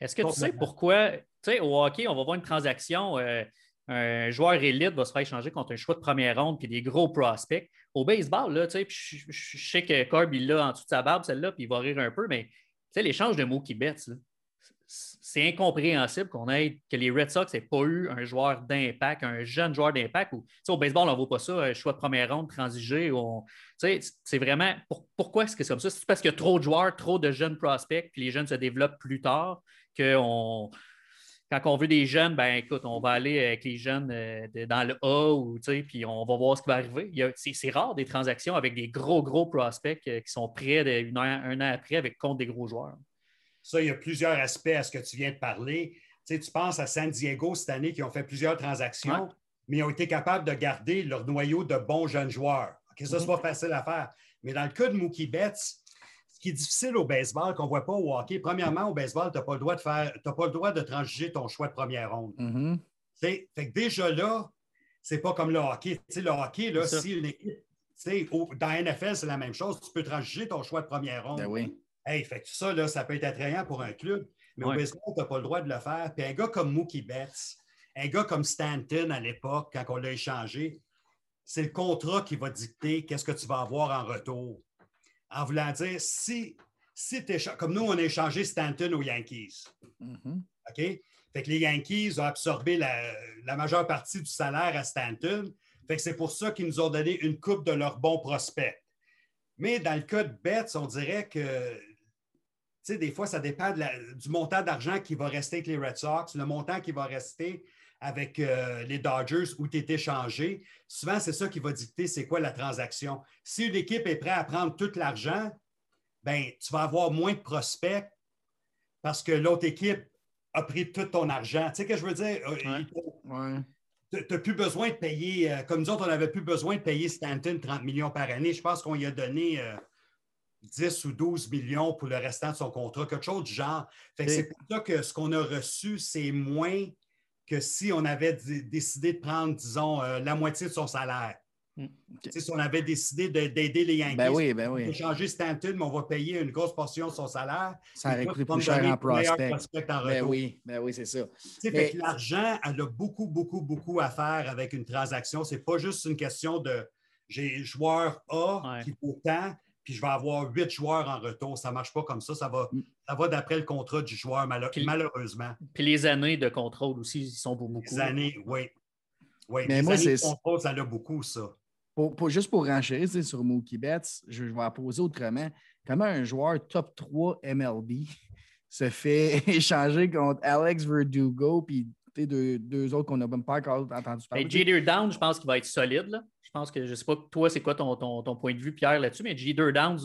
Est-ce que tu sais pourquoi, tu sais, au hockey, on va voir une transaction. Euh, un joueur élite va se faire échanger contre un choix de première ronde puis des gros prospects. Au baseball, là, je, je, sais que Corb, il l'a en dessous de sa barbe, celle-là, puis il va rire un peu, mais l'échange de Mookie Betts, c'est incompréhensible qu'on ait que les Red Sox n'aient pas eu un joueur d'impact, un jeune joueur d'impact. Au baseball, on ne voit pas ça, un choix de première ronde, transigé. C'est vraiment pourquoi est-ce que c'est comme ça? C'est parce qu'il y a trop de joueurs, trop de jeunes prospects, puis les jeunes se développent plus tard qu'on quand on veut des jeunes, ben écoute, on va aller avec les jeunes euh, dans le A ou puis on va voir ce qui va arriver. C'est rare des transactions avec des gros, gros prospects euh, qui sont prêts un an après avec compte des gros joueurs. Ça, il y a plusieurs aspects à ce que tu viens de parler. Tu, tu penses à San Diego cette année qui ont fait plusieurs transactions, mais ils ont été capables de garder leur noyau de bons jeunes joueurs. ça, c'est mm-hmm. pas facile à faire. Mais dans le cas de Mookie Betts, ce qui est difficile au baseball, qu'on ne voit pas au hockey, premièrement, au baseball, tu n'as pas le droit de faire, pas le droit de transiger ton choix de première ronde. Mm-hmm. Fait que déjà là, c'est pas comme le hockey. le hockey, là, si une équipe, dans NFL, c'est la même chose. Tu peux transiger ton choix de première ronde. Ben oui. Hey, fait que ça, là, ça peut être attrayant pour un club, mais au baseball, tu n'as pas le droit de le faire. Puis un gars comme Mookie Betts, un gars comme Stanton à l'époque, quand on l'a échangé, c'est le contrat qui va dicter qu'est-ce que tu vas avoir en retour en voulant dire si, si tu comme nous, on a échangé Stanton aux Yankees. Mm-hmm. OK? Fait que les Yankees ont absorbé la, majeure partie du salaire à Stanton. Fait que c'est pour ça qu'ils nous ont donné une coupe de leurs bons prospects. Mais dans le cas de Betts, on dirait que sais, des fois, ça dépend du montant d'argent qui va rester avec les Red Sox, le montant qui va rester avec euh, les Dodgers où tu es échangé, souvent, c'est ça qui va dicter c'est quoi la transaction. Si une équipe est prête à prendre tout l'argent, ben, tu vas avoir moins de prospects parce que l'autre équipe a pris tout ton argent. Tu sais ce que je veux dire? Euh, tu n'as plus besoin de payer, euh, comme nous autres, on n'avait plus besoin de payer Stanton 30 millions par année. Je pense qu'on lui a donné 10 ou 12 millions pour le restant de son contrat, quelque chose du genre. c'est pour ça que ce qu'on a reçu, c'est moins que si on avait décidé de prendre, disons, euh, la moitié de son salaire. Hmm, si on avait décidé d'aider les Yankees, ben oui, ben oui. changer Stanton, mais on va payer une grosse portion de son salaire. Ça aurait coûté plus cher en prospect. En ben oui, ben oui c'est ça. L'argent, elle a beaucoup, beaucoup, beaucoup à faire avec une transaction. Ce n'est pas juste une question de j'ai joueur A qui vaut tant, puis je vais avoir huit joueurs en retour. Ça ne marche pas comme ça. Ça va, mm. ça va d'après le contrat du joueur, malheureusement. Puis les années de contrôle aussi, ils sont pour beaucoup. Les années, oui. oui. Mais les moi, c'est. contrôle, ça a beaucoup, ça. Pour, juste pour renchérir sur Mookie Betts, je vais la poser autrement. Comment un joueur top 3 MLB se fait échanger contre Alex Verdugo puis deux, deux autres qu'on n'a même pas encore entendu parler? Jeter Down, je pense qu'il va être solide. Là. Je pense que je ne sais pas toi, c'est quoi ton, ton, point de vue, Pierre, là-dessus, mais Jeter Down,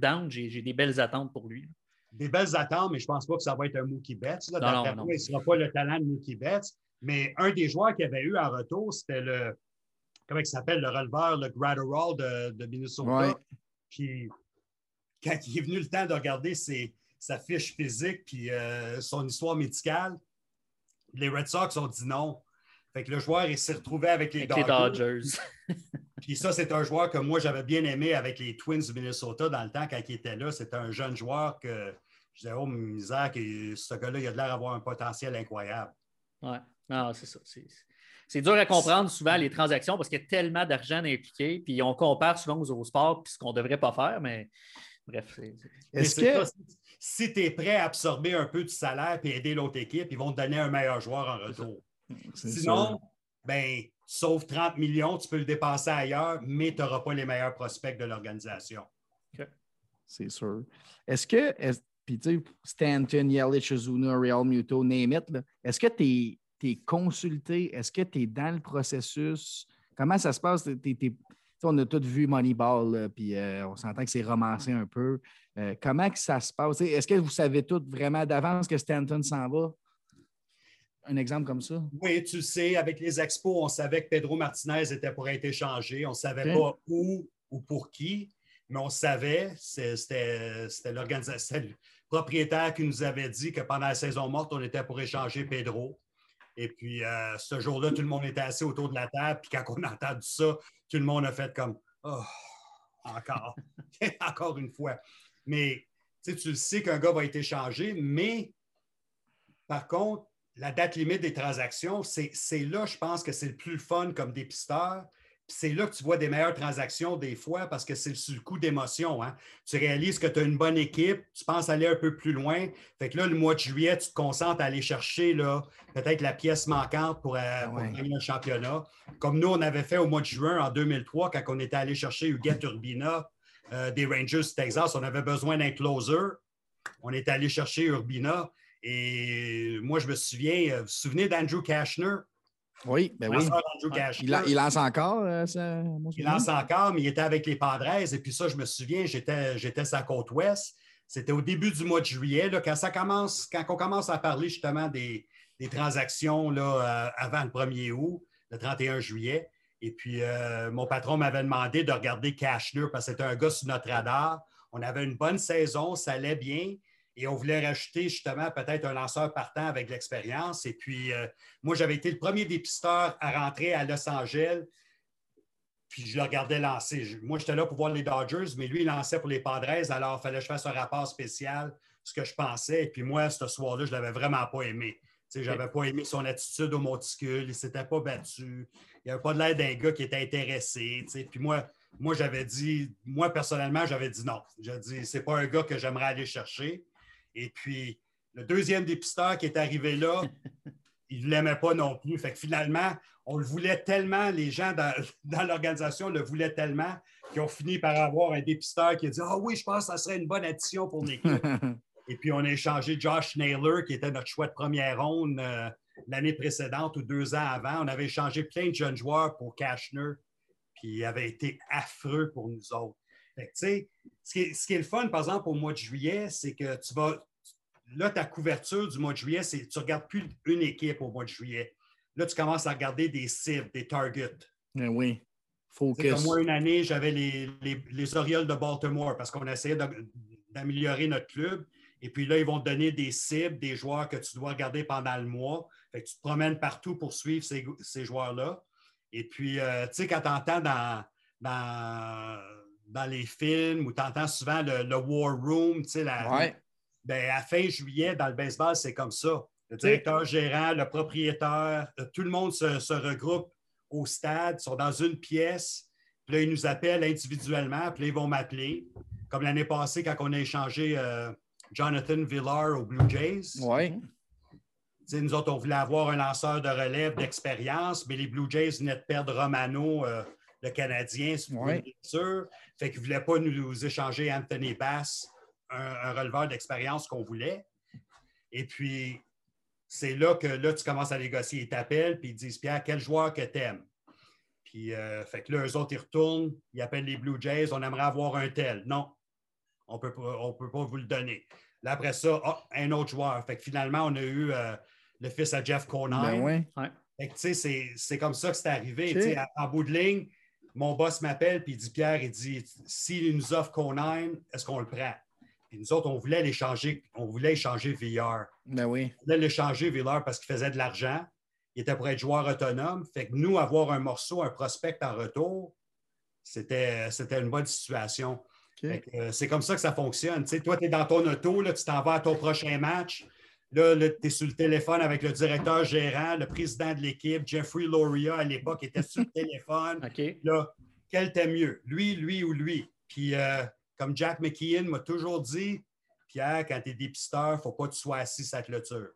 Down j'ai des belles attentes pour lui. Des belles attentes, mais je ne pense pas que ça va être un Mookie Betts. Là. Non, non, il ne sera pas le talent de Mookie Betts. Mais un des joueurs qu'il avait eu en retour, c'était le. Comment il s'appelle, le releveur, le Gratterall de, de Minnesota. Puis, quand il est venu le temps de regarder sa fiche physique puis euh, son histoire médicale, les Red Sox ont dit non. Fait que le joueur il s'est retrouvé avec les Dodgers. Puis ça, c'est un joueur que moi, j'avais bien aimé avec les Twins du Minnesota dans le temps quand il était là. C'était un jeune joueur que je disais, oh, misère, que ce gars-là, il a l'air d'avoir un potentiel incroyable. Oui, non, c'est ça. C'est dur à comprendre souvent les transactions parce qu'il y a tellement d'argent impliqué, puis on compare souvent aux autres sports, puis ce qu'on ne devrait pas faire, mais bref. Est-ce que si tu es prêt à absorber un peu du salaire et aider l'autre équipe, ils vont te donner un meilleur joueur en retour. Sinon, ben, sauves 30 millions, tu peux le dépenser ailleurs, mais tu n'auras pas les meilleurs prospects de l'organisation. C'est sûr. Est-ce que, puis tu sais, Stanton, Yelich, Ozuna, Real Muto, name it, est-ce que tu es, consulté? Est-ce que tu es dans le processus? Comment ça se passe? on a tous vu Moneyball, puis euh, on s'entend que c'est romancé un peu. Euh, comment que ça se passe? Est-ce que vous savez tout vraiment d'avance que Stanton s'en va? Un exemple comme ça? Oui, tu sais, avec les expos, on savait que Pedro Martinez était pour être échangé. On ne savait pas où ou pour qui, mais on savait, c'était l'organisation, le propriétaire qui nous avait dit que pendant la saison morte, on était pour échanger Pedro. Et puis, euh, ce jour-là, tout le monde était assis autour de la table. Puis, quand on a entendu ça, tout le monde a fait comme Oh, encore, encore une fois. Mais tu le sais qu'un gars va être échangé, mais par contre, la date limite des transactions, c'est là, je pense que c'est le plus fun comme dépisteur. C'est là que tu vois des meilleures transactions des fois parce que c'est sur le coup d'émotion. Hein. Tu réalises que tu as une bonne équipe, tu penses aller un peu plus loin. Fait que là, le mois de juillet, tu te concentres à aller chercher peut-être la pièce manquante pour, euh, gagner le championnat. Comme nous, on avait fait au mois de juin en 2003 quand on était allé chercher Huguette Urbina euh, des Rangers du Texas. On avait besoin d'un closer. On est allé chercher Urbina. Et moi, je me souviens, euh, vous vous souvenez d'Andrew Kashner? Oui, ben oui. Il, lance encore, euh, Il lance encore, mais il était avec les Padres. Et puis ça, je me souviens, j'étais sa côte ouest. C'était au début du mois de juillet, là, quand, ça commence, quand on commence à parler justement des, transactions là, euh, avant le 1er août, le 31 juillet. Et puis, mon patron m'avait demandé de regarder Kashner parce que c'était un gars sur notre radar. On avait une bonne saison, ça allait bien. Et on voulait rajouter justement peut-être un lanceur partant avec l'expérience. Et puis, euh, moi, j'avais été le premier dépisteur à rentrer à Los Angeles. Puis je le regardais lancer. Moi, j'étais là pour voir les Dodgers, mais lui, il lançait pour les Padres. Alors, il fallait que je fasse un rapport spécial, ce que je pensais. Et puis moi, ce soir-là, je ne l'avais vraiment pas aimé. Je n'avais pas aimé son attitude au monticule. Il ne s'était pas battu. Il n'avait pas de l'air d'un gars qui était intéressé. Puis moi, moi j'avais dit, moi, personnellement, j'avais dit non. J'ai dit, c'est pas un gars que j'aimerais aller chercher. Et puis, le deuxième dépisteur qui est arrivé là, il ne l'aimait pas non plus. Fait que finalement, on le voulait tellement, les gens dans, l'organisation le voulaient tellement qu'ils ont fini par avoir un dépisteur qui a dit Ah oui, je pense que ça serait une bonne addition pour l'équipe. Et puis, on a échangé Josh Naylor, qui était notre choix de première ronde euh, l'année précédente ou deux ans avant. On avait échangé plein de jeunes joueurs pour Cashner, puis il avait été affreux pour nous autres. Fait que, ce, qui est, ce qui est le fun, par exemple, au mois de juillet, c'est que tu vas. Là, ta couverture du mois de juillet, c'est tu ne regardes plus une équipe au mois de juillet. Là, tu commences à regarder des cibles, des targets. Eh oui. Focus. Moi, une année, j'avais les, les, Orioles de Baltimore parce qu'on essayait d'améliorer notre club. Et puis là, ils vont te donner des cibles, des joueurs que tu dois regarder pendant le mois. Fait que tu te promènes partout pour suivre ces, joueurs-là. Et puis, euh, tu sais, quand tu entends dans, dans dans les films où tu entends souvent le, War Room, tu sais, la, ben, à fin juillet, dans le baseball, c'est comme ça. Le directeur gérant, le propriétaire, euh, tout le monde se, regroupe au stade, sont dans une pièce, puis là, ils nous appellent individuellement, puis là, ils vont m'appeler. Comme l'année passée, quand on a échangé euh, Jonathan Villar aux Blue Jays. Oui. Nous autres, on voulait avoir un lanceur de relève d'expérience, mais les Blue Jays venaient de perdre Romano, euh, le Canadien, c'est sûr. Fait qu'il ne voulait pas nous, échanger Anthony Bass, un, releveur d'expérience qu'on voulait. Et puis, c'est là que là, tu commences à négocier. Ils t'appellent, puis ils disent Pierre, quel joueur que tu aimes? Puis, euh, fait que là, eux autres, ils retournent, ils appellent les Blue Jays, on aimerait avoir un tel. Non, on ne peut pas vous le donner. Là, après ça, oh, un autre joueur. Fait que finalement, on a eu euh, le fils à Jeff Conine. Ben fait que, tu sais, c'est comme ça que c'est arrivé. En bout de ligne, mon boss m'appelle puis il dit Pierre, il dit s'il nous offre Conine, est-ce qu'on le prend? Puis nous autres, on voulait l'échanger, on voulait échanger VR. Ben oui. On voulait l'échanger VR parce qu'il faisait de l'argent. Il était pour être joueur autonome. Fait que nous, avoir un morceau, un prospect en retour, c'était, c'était une bonne situation. Euh, c'est comme ça que ça fonctionne. toi, tu es dans ton auto, là, tu t'en vas à ton prochain match. Là, tu es sur le téléphone avec le directeur gérant, le président de l'équipe, Jeffrey Loria à l'époque était sur le téléphone. Là, quel t'aime mieux, lui, lui ou lui? Puis, euh, comme Jack McKeon m'a toujours dit, Pierre, quand tu es dépisteur, il ne faut pas que tu sois assis à la clôture.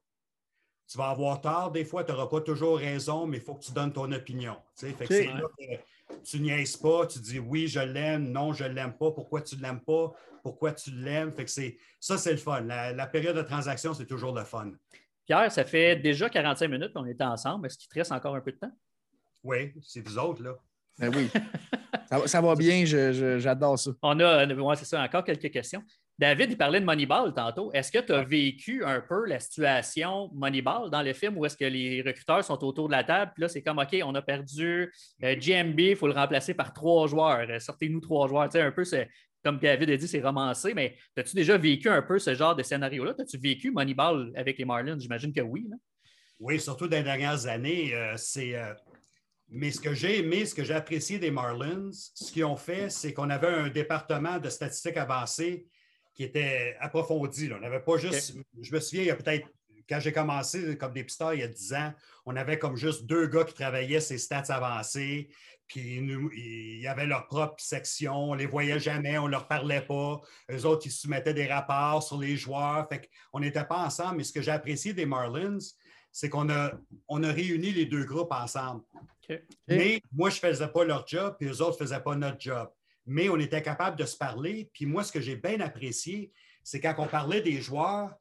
tu vas avoir tort des fois, tu n'auras pas toujours raison, mais il faut que tu donnes ton opinion. Fait que c'est là que tu niaises pas, tu dis oui, je l'aime, non, je ne l'aime pas, pourquoi tu ne l'aimes pas, pourquoi tu l'aimes? Fait que c'est ça, c'est le fun. La, période de transaction, c'est toujours le fun. Pierre, ça fait déjà 45 minutes qu'on est ensemble. Est-ce qu'il te reste encore un peu de temps? Oui, c'est vous autres, là. Ben oui. ça, va bien, j'adore ça. On a, ouais, c'est ça, encore quelques questions. David, il parlait de Moneyball tantôt. Est-ce que tu as vécu un peu la situation Moneyball dans le film où est-ce que les recruteurs sont autour de la table? Puis là, c'est comme, OK, on a perdu GMB, euh, il faut le remplacer par trois joueurs. Euh, sortez-nous trois joueurs. Tu sais, un peu, comme David a dit, c'est romancé, mais as-tu déjà vécu un peu ce genre de scénario-là? As-tu vécu Moneyball avec les Marlins? J'imagine que oui. Oui, surtout dans les dernières années. Euh, c'est. Mais ce que j'ai aimé, ce que j'ai apprécié des Marlins, ce qu'ils ont fait, c'est qu'on avait un département de statistiques avancées qui était approfondi. On n'avait pas juste. Je me souviens, il y a peut-être, quand j'ai commencé comme dépisteur il y a 10 ans, on avait comme juste deux gars qui travaillaient ces stats avancées. Puis il y avait leur propre section, on ne les voyait jamais, on ne leur parlait pas. Eux autres, ils soumettaient des rapports sur les joueurs. Fait qu'on n'était pas ensemble. Mais ce que j'ai apprécié des Marlins, c'est qu'on a, on a réuni les deux groupes ensemble. Mais moi, je ne faisais pas leur job, puis eux autres ne faisaient pas notre job mais on était capable de se parler. Puis moi, ce que j'ai bien apprécié, c'est quand on parlait des joueurs,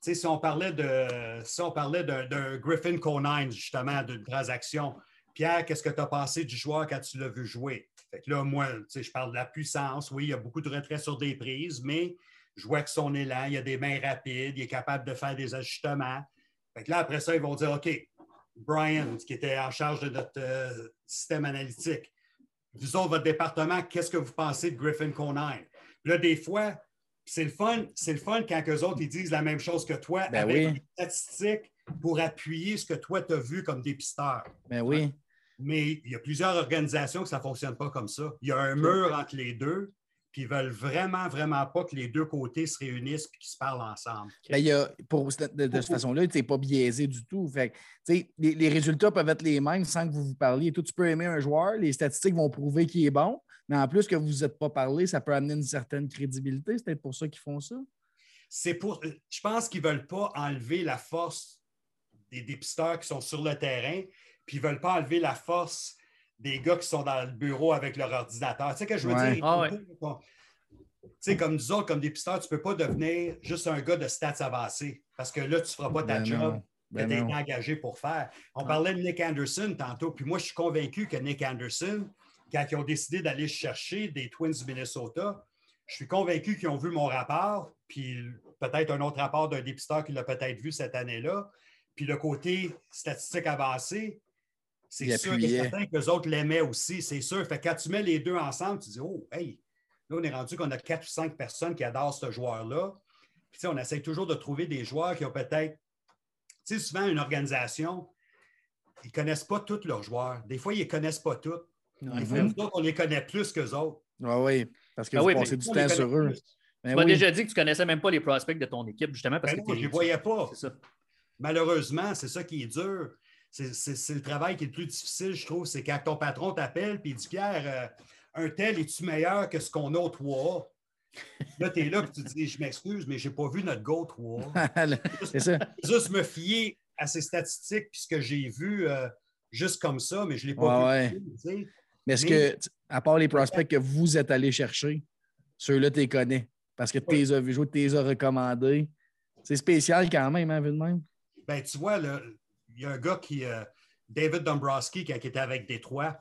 si on parlait de si on parlait d'un Griffin Conine, justement, d'une transaction, Pierre, qu'est-ce que tu as pensé du joueur quand tu l'as vu jouer? Fait que là, moi, je parle de la puissance. Oui, il y a beaucoup de retraits sur des prises, mais je vois que son élan, il a des mains rapides, il est capable de faire des ajustements. Fait que là, après ça, ils vont dire OK, Brian, qui était en charge de notre euh, système analytique, vous autres, votre département, qu'est-ce que vous pensez de Griffin Conine? Là, des fois, c'est le fun, c'est le fun quand eux autres ils disent la même chose que toi ben avec des statistiques pour appuyer ce que toi tu as vu comme dépisteur. Ben oui. Mais il y a plusieurs organisations que ça ne fonctionne pas comme ça. Il y a un mur entre les deux puis ils veulent vraiment, vraiment pas que les deux côtés se réunissent et qu'ils se parlent ensemble. Ben, il y a, pour, de, cette façon-là, tu n'es pas biaisé du tout. Fait, les, les, résultats peuvent être les mêmes sans que vous vous parliez. Tout, tu peux aimer un joueur, les statistiques vont prouver qu'il est bon, mais en plus que vous vous êtes pas parlé, ça peut amener une certaine crédibilité. C'est peut-être pour ça qu'ils font ça. C'est pour. Je pense qu'ils ne veulent pas enlever la force des dépisteurs qui sont sur le terrain, puis ils ne veulent pas enlever la force des gars qui sont dans le bureau avec leur ordinateur. Tu sais que je veux dire? Ah tu sais, comme nous autres, comme des pisteurs, tu ne peux pas devenir juste un gars de stats avancés parce que là, tu ne feras pas ta ben job ben que tu es engagé pour faire. On parlait de Nick Anderson tantôt, puis moi, je suis convaincu que Nick Anderson, quand ils ont décidé d'aller chercher des Twins du Minnesota, je suis convaincu qu'ils ont vu mon rapport, puis peut-être un autre rapport d'un dépisteur qui l'a peut-être vu cette année-là. Puis le côté statistique avancé, c'est sûr que certains que les autres l'aimaient aussi, c'est sûr. Fait quand tu mets les deux ensemble, tu dis Oh, hey, là, on est rendu qu'on a quatre ou cinq personnes qui adorent ce joueur-là. Puis, on essaie toujours de trouver des joueurs qui ont peut-être. Tu sais, souvent, une organisation, ils ne connaissent pas tous leurs joueurs. Des fois, ils ne connaissent pas tous. Des fois, nous on les connaît plus qu'eux autres. Ah oui, parce que ah vous passez du temps sur eux. Ben tu m'as déjà dit que tu ne connaissais même pas les prospects de ton équipe, justement, parce ben que je ne les voyais pas. Malheureusement, c'est ça qui est dur c'est le travail qui est le plus difficile, je trouve. C'est quand ton patron t'appelle et il dit Pierre, euh, un tel, es-tu meilleur que ce qu'on a au 3 Là, tu es là et tu dis Je m'excuse, mais je n'ai pas vu notre Go 3. c'est ça. Juste me fier à ces statistiques puis ce que j'ai vu euh, juste comme ça, mais je ne l'ai pas vu. Mais est-ce que, à part les prospects que vous êtes allés chercher, ceux-là, tu les connais? Parce que tu les as vus jouer, tu les as recommandés. C'est spécial quand même, hein, vu de même. Ben, tu vois, là, il y a un gars qui, euh, David Dombrowski, qui, était avec Détroit,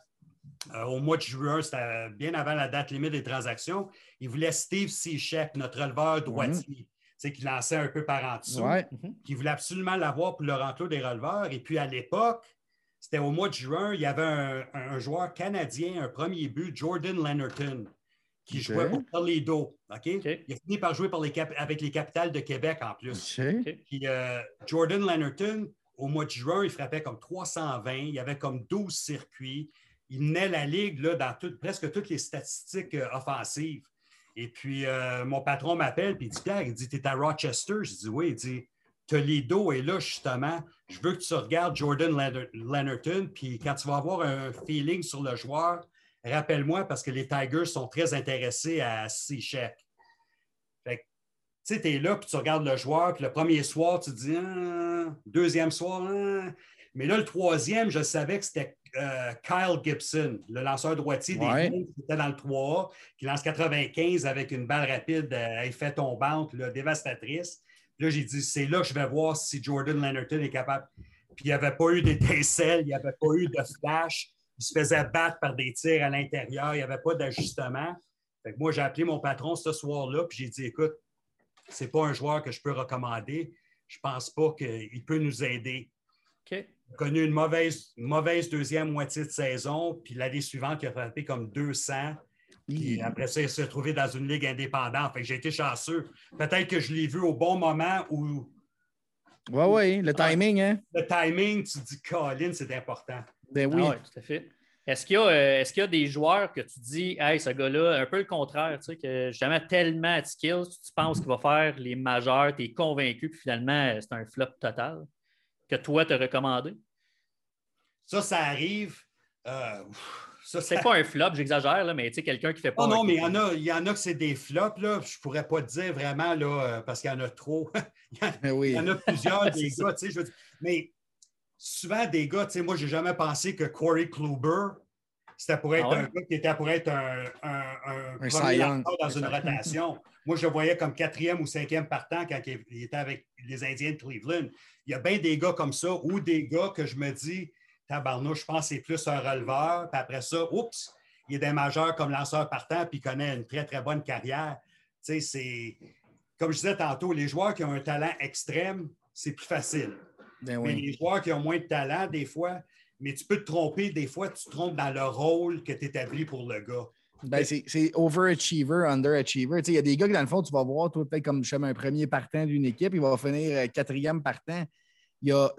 euh, au mois de juin, c'était bien avant la date limite des transactions, il voulait Steve Seachek, notre releveur droitier, mm qui lançait un peu par en dessous, mhm. qui voulait absolument l'avoir pour le enclos des releveurs. Et puis à l'époque, c'était au mois de juin, il y avait un, joueur canadien, un premier but, Jordan Leonardton, qui jouait pour Toledo. OK? Il a fini par jouer avec les capitales de Québec en plus. Puis euh, Jordan Leonardton, au mois de juin, il frappait comme 320. Il y avait comme 12 circuits. Il menait la ligue là, dans presque toutes les statistiques euh, offensives. Et puis, euh, mon patron m'appelle et il dit Pierre, il dit à Rochester? Je dis Oui. Il dit Toledo est là, justement. Je veux que tu regardes Jordan Leonardton. Puis, quand tu vas avoir un feeling sur le joueur, rappelle-moi parce que les Tigers sont très intéressés à Seachek. Tu sais, tu es là, puis tu regardes le joueur, puis le premier soir, tu te dis, ah, deuxième soir, ah. mais là, le troisième, je savais que c'était euh, Kyle Gibson, le lanceur droitier des Ouais. Kings, qui était dans le 3A, qui lance 95 avec une balle rapide à effet tombante, là, dévastatrice. Puis là, j'ai dit, c'est là que je vais voir si Jordan Leonardton est capable. Puis il n'y avait pas eu d'étincelle, il n'y avait pas eu de flash. Il se faisait battre par des tirs à l'intérieur, il n'y avait pas d'ajustement. Fait que moi, j'ai appelé mon patron ce soir-là, puis j'ai dit, écoute, c'est pas un joueur que je peux recommander. Je pense pas qu'il peut nous aider. OK. Il a connu une mauvaise, une mauvaise deuxième moitié de saison, puis l'année suivante, il a frappé comme 200. Puis après ça, il s'est retrouvé dans une ligue indépendante. Fait que j'ai été chanceux. Peut-être que je l'ai vu au bon moment où Ouais, ouais, le timing, hein? le timing, tu dis, Colin, c'est important. Ben Ah oui. ouais, tout à fait. Est-ce qu'il y, a, euh, est-ce qu'il y a des joueurs que tu dis, hey, ce gars-là, un peu le contraire, tu sais, que justement tellement de skills, tu penses qu'il va faire les majeurs, tu es convaincu, puis finalement, euh, c'est un flop total, que toi, tu as recommandé? Ça, ça arrive. Euh, ça, ça C'est pas un flop, j'exagère, là, mais tu sais, quelqu'un qui fait pas. Oh non, mais il y en a, il y en a que c'est des flops, là. Je pourrais pas te dire vraiment, là, parce qu'il y en a trop. il, y en, il y en a plusieurs des gars, tu sais, je veux dire. Mais souvent, des gars, tu sais, moi, j'ai jamais pensé que Corey Kluber, c'était pour être Ah ouais? un gars qui était pour être un, un, un premier dans une rotation. moi, je le voyais comme quatrième ou cinquième partant quand il il était avec les Indiens de Cleveland. Il y a bien des gars comme ça ou des gars que je me dis, tabarnouche, je pense que c'est plus un releveur. Puis après ça, oups, il est des majeurs comme lanceur partant, puis il connaît une très, très bonne carrière. Tu sais, c'est. Comme je disais tantôt, les joueurs qui ont un talent extrême, c'est plus facile. Ben Mais oui. les joueurs qui ont moins de talent, des fois, mais tu peux te tromper, des fois, tu te trompes dans le rôle que tu établis pour le gars. Ben, c'est overachiever, underachiever. Il y a des gars que, dans le fond, tu vas voir, toi, peut-être comme je un premier partant d'une équipe, il va finir euh, quatrième partant. Il y a,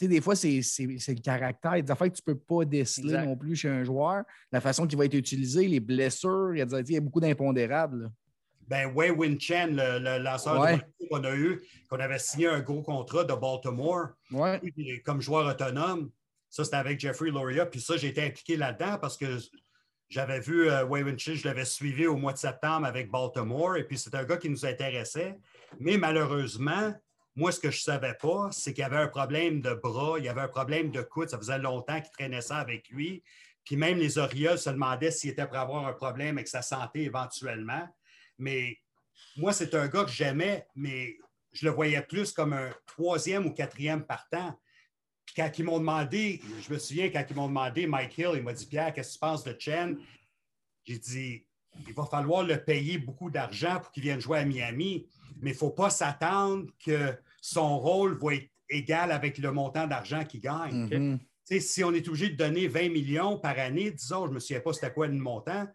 des fois, c'est le caractère. Il y a des affaires que tu ne peux pas déceler Exact. non plus chez un joueur. La façon qu'il va être utilisé, les blessures, il y a, des- il y a beaucoup d'impondérables. Ben, Wei Win Chen, le, le lanceur Ouais. qu'on a eu, qu'on avait signé un gros contrat de Baltimore Ouais. comme joueur autonome, ça, c'était avec Jeffrey Loria. Puis ça, j'ai été impliqué là-dedans parce que j'avais vu euh, Wei Win Chen, je l'avais suivi au mois de septembre avec Baltimore. Et puis, c'est un gars qui nous intéressait. Mais malheureusement, moi, ce que je ne savais pas, c'est qu'il y avait un problème de bras, il y avait un problème de coude. Ça faisait longtemps qu'il traînait ça avec lui. Puis même les Orioles se demandaient s'il était pour avoir un problème avec sa santé éventuellement. Mais moi, c'est un gars que j'aimais, mais je le voyais plus comme un troisième ou quatrième partant. Puis quand ils m'ont demandé, je me souviens quand ils m'ont demandé, Mike Hill, il m'a dit Pierre, qu'est-ce que tu penses de Chen? J'ai dit il va falloir le payer beaucoup d'argent pour qu'il vienne jouer à Miami, mais il ne faut pas s'attendre que son rôle va être égal avec le montant d'argent qu'il gagne. Mhm. Si on est obligé de donner 20 millions par année, disons, je ne me souviens pas c'était quoi le montant,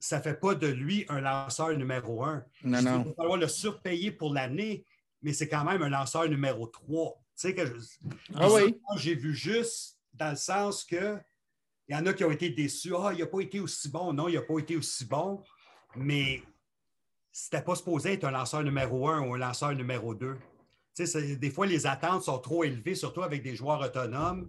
ça ne fait pas de lui un lanceur numéro un. Non, non. Il va falloir le surpayer pour l'année, mais c'est quand même un lanceur numéro 3. Tu sais que je- Ah oui. J'ai vu juste dans le sens que il y en a qui ont été déçus. Ah, il n'a pas été aussi bon. Non, il n'a pas été aussi bon. Mais c'était pas supposé être un lanceur numéro un ou un lanceur numéro 2. Tu sais, c'est- des fois, les attentes sont trop élevées, surtout avec des joueurs autonomes,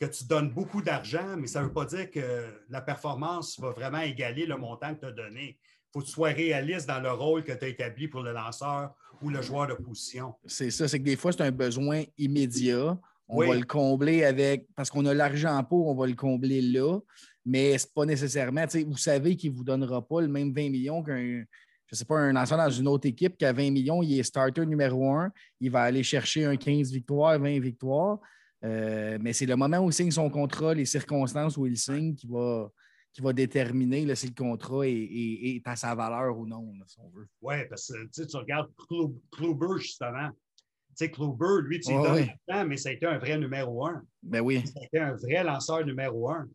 que tu donnes beaucoup d'argent, mais ça ne veut pas dire que la performance va vraiment égaler le montant que tu as donné. Il faut que tu sois réaliste dans le rôle que tu as établi pour le lanceur ou le joueur de position. C'est ça, c'est que des fois, c'est un besoin immédiat. On Oui. va le combler avec, parce qu'on a l'argent pour, on va le combler là, mais c'est pas nécessairement, tu sais, vous savez qu'il ne vous donnera pas le même 20 millions qu'un, je sais pas, un lanceur dans une autre équipe qui a 20 millions, il est starter numéro un, il va aller chercher un 15 victoires, 20 victoires, Euh, mais c'est le moment où il signe son contrat, les circonstances où il signe qui va, qui va déterminer là, si le contrat est, est- est à sa valeur ou non, là, si on veut. Oui, parce que tu regardes Klu- Kluber, justement. Tu sais, Kluber, lui, tu lui Ouais, donnes ouais. le temps, mais ça a été un vrai numéro un. Ben oui. Ça a été un vrai lanceur numéro un.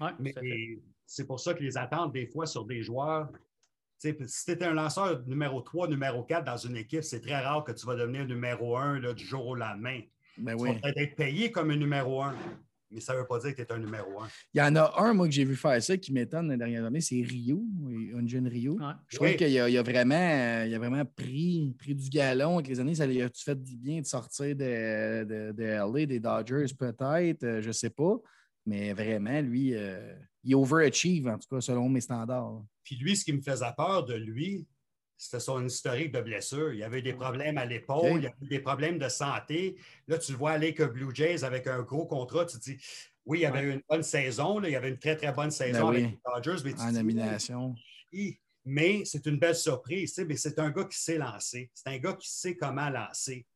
Ouais, Mais c'est pour ça que les attentes, des fois, sur des joueurs. tu sais, Si tu étais un lanceur numéro 3, numéro 4 dans une équipe, c'est très rare que tu vas devenir numéro 1 là, du jour au lendemain. Ben Tu oui. vas peut-être être payé comme un numéro 1, mais ça ne veut pas dire que tu es un numéro 1. Il y en a un, moi, que j'ai vu faire ça qui m'étonne les dernières années, c'est Rio, un jeune Rio. Ouais. Je trouve Oui. qu'il a, il a vraiment, euh, il a vraiment pris, pris du galon avec les années. Ça lui a-tu fait du bien de sortir de, de, de LA, des Dodgers, peut-être, euh, je ne sais pas. Mais vraiment, lui, euh, il overachieve, en tout cas, selon mes standards. Puis lui, ce qui me faisait peur de lui, c'était son historique de blessure. Il y avait des problèmes à l'épaule, il y avait des problèmes de santé. Là, tu le vois aller que Blue Jays avec un gros contrat, tu te dis, oui, il y avait une bonne saison, il y avait une très, très bonne saison ben avec les Dodgers. Mais en nomination. mais c'est une belle surprise. Mais c'est un gars qui sait lancer. C'est un gars qui sait comment lancer.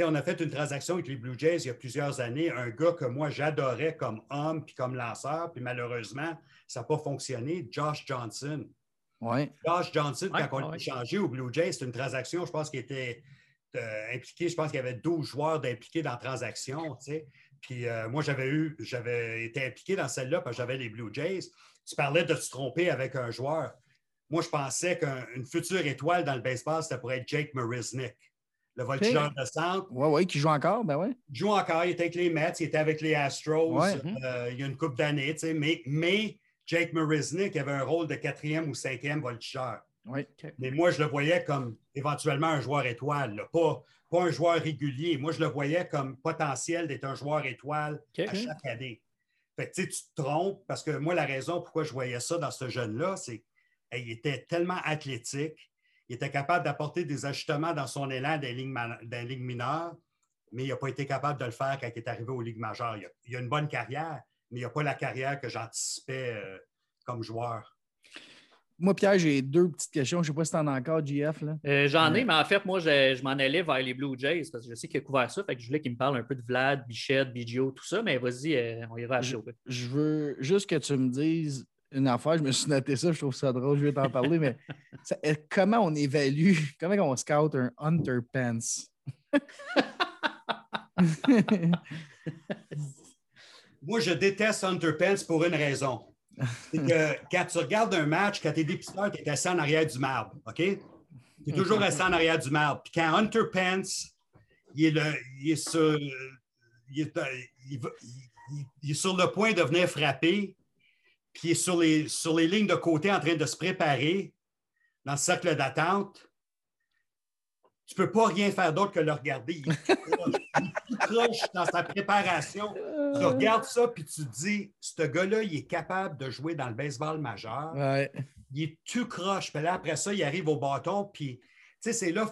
on a fait une transaction avec les Blue Jays il y a plusieurs années, un gars que moi j'adorais comme homme puis comme lanceur, puis malheureusement, ça n'a pas fonctionné, Josh Johnson. Josh Johnson, quand on l'a changé au Blue Jays, c'est une transaction, je pense, qui était euh, impliqué, je pense qu'il y avait 12 joueurs d'impliqués dans la transaction. Puis euh, moi, j'avais eu, j'avais été impliqué dans celle-là parce que j'avais les Blue Jays. Tu parlais de se tromper avec un joueur. Moi, je pensais qu'une future étoile dans le baseball, c'était pour être Jake Marisnik, le voltigeur de centre. Oui, oui, qui joue encore, ben oui. Il joue encore, il était avec les Mets, il était avec les Astros euh, il y a une couple d'années, mais, mais Jake Marisnik avait un rôle de quatrième ou cinquième voltigeur. Mais moi, je le voyais comme éventuellement un joueur étoile, pas, pas un joueur régulier. Moi, je le voyais comme potentiel d'être un joueur étoile à chaque année. Fait tu te trompes parce que moi, la raison pourquoi je voyais ça dans ce jeune-là, c'est qu'il était tellement athlétique, il était capable d'apporter des ajustements dans son élan des lignes, mineures, mais il n'a pas été capable de le faire quand il est arrivé aux ligues majeures. Il a, a une bonne carrière, mais il n'a pas la carrière que j'anticipais euh, comme joueur. Moi, Pierre, j'ai deux petites questions. Je ne sais pas si tu en as encore, JF. Euh, j'en ai, mais en fait, moi, je, m'en allais vers les Blue Jays parce que je sais qu'il a couvert ça. Fait que je voulais qu'il me parle un peu de Vlad, Bichette, Biggio, tout ça. Mais vas-y, euh, on ira à chaud. Je, veux juste que tu me dises une affaire. Je me suis noté ça, je trouve ça drôle. Je vais t'en parler. mais comment on évalue, comment on scout un Hunter Pence? Moi, je déteste Hunter Pence pour une raison. C'est que quand tu regardes un match, quand tu es dépisteur, tu es assis en arrière du marbre. OK? Tu es toujours assis en arrière du marbre. Puis quand Hunter Pence, il est, le, il est, sur, il est, il, est sur le point de venir frapper, puis il est sur les, sur les lignes de côté en train de se préparer dans le cercle d'attente, tu ne peux pas rien faire d'autre que le regarder. Il croche dans sa préparation. Tu regardes ça, puis tu te dis, ce gars-là, il est capable de jouer dans le baseball majeur. Il est tout croche. Puis là, après ça, il arrive au bâton, puis, tu sais, c'est là,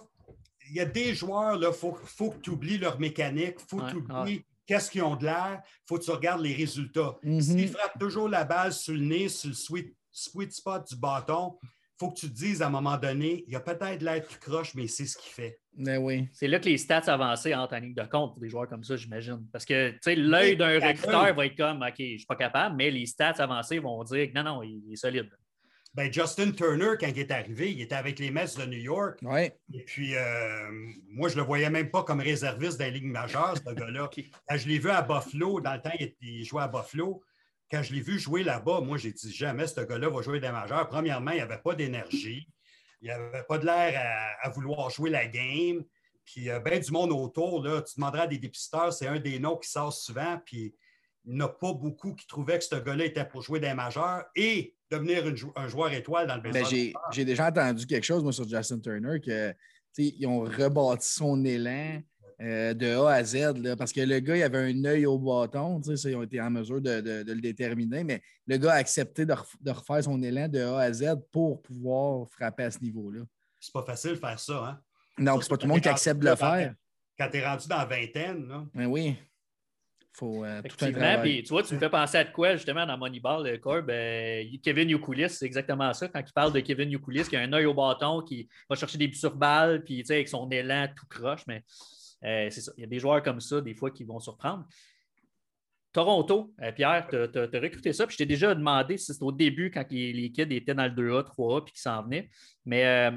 il y a des joueurs, il faut, faut que tu oublies leur mécanique, il faut que tu oublies qu'est-ce qu'ils ont de l'air, il faut que tu regardes les résultats. Mm-hmm. S'ils frappent toujours la balle sur le nez, sur le sweet, sweet spot du bâton, faut que tu te dises à un moment donné, il y a peut-être l'air qui croche, mais c'est ce qu'il fait. Mais oui. C'est là que les stats avancées entrent en ligne de compte pour des joueurs comme ça, j'imagine. Parce que l'œil d'un recruteur va être comme OK, je ne suis pas capable, mais les stats avancées vont dire que non, non, il est solide. Ben, Justin Turner, quand il est arrivé, il était avec les Mets de New York. Ouais. Et puis, euh, moi, je ne le voyais même pas comme réserviste dans la Ligue majeure, ce gars-là. Je l'ai vu à Buffalo, dans le temps, il jouait à Buffalo quand je l'ai vu jouer là-bas, moi, j'ai dit jamais ce gars-là va jouer des majeurs. Premièrement, il avait pas d'énergie. Il n'avait pas de l'air à, vouloir jouer la game. Puis, il y a bien du monde autour. Là. Tu demanderas à des dépisteurs, c'est un des noms qui sort souvent. Puis, il n'y en a pas beaucoup qui trouvaient que ce gars-là était pour jouer des majeurs et devenir un joueur étoile dans le baseball. j'ai déjà entendu quelque chose, moi, sur Justin Turner, que ils ont rebâti son élan. Euh, de A à Z, parce que le gars, il avait un œil au bâton, ils ont été en mesure de, le déterminer, mais le gars a accepté de, refaire son élan de A à Z pour pouvoir frapper à ce niveau-là. C'est pas facile de faire ça, hein? Non, c'est pas tout le monde qui accepte de le faire. Quand tu es rendu dans la vingtaine, là. Ben oui. Faut, euh, tout un puis, tu vois, tu me fais penser à de quoi, justement, dans Moneyball, euh, Corb? Kevin Youkulis, c'est exactement ça. Quand il parle de Kevin Youkulis, qui a un œil au bâton, qui va chercher des buts sur balle, puis, avec son élan tout croche, mais euh, c'est ça. Il y a des joueurs comme ça, des fois, qui vont surprendre. Toronto, euh, Pierre, tu as, recruté ça. Puis je t'ai déjà demandé si c'était au début, quand les, kids étaient dans le 2A, 3A, puis qu'ils s'en venaient. Mais euh,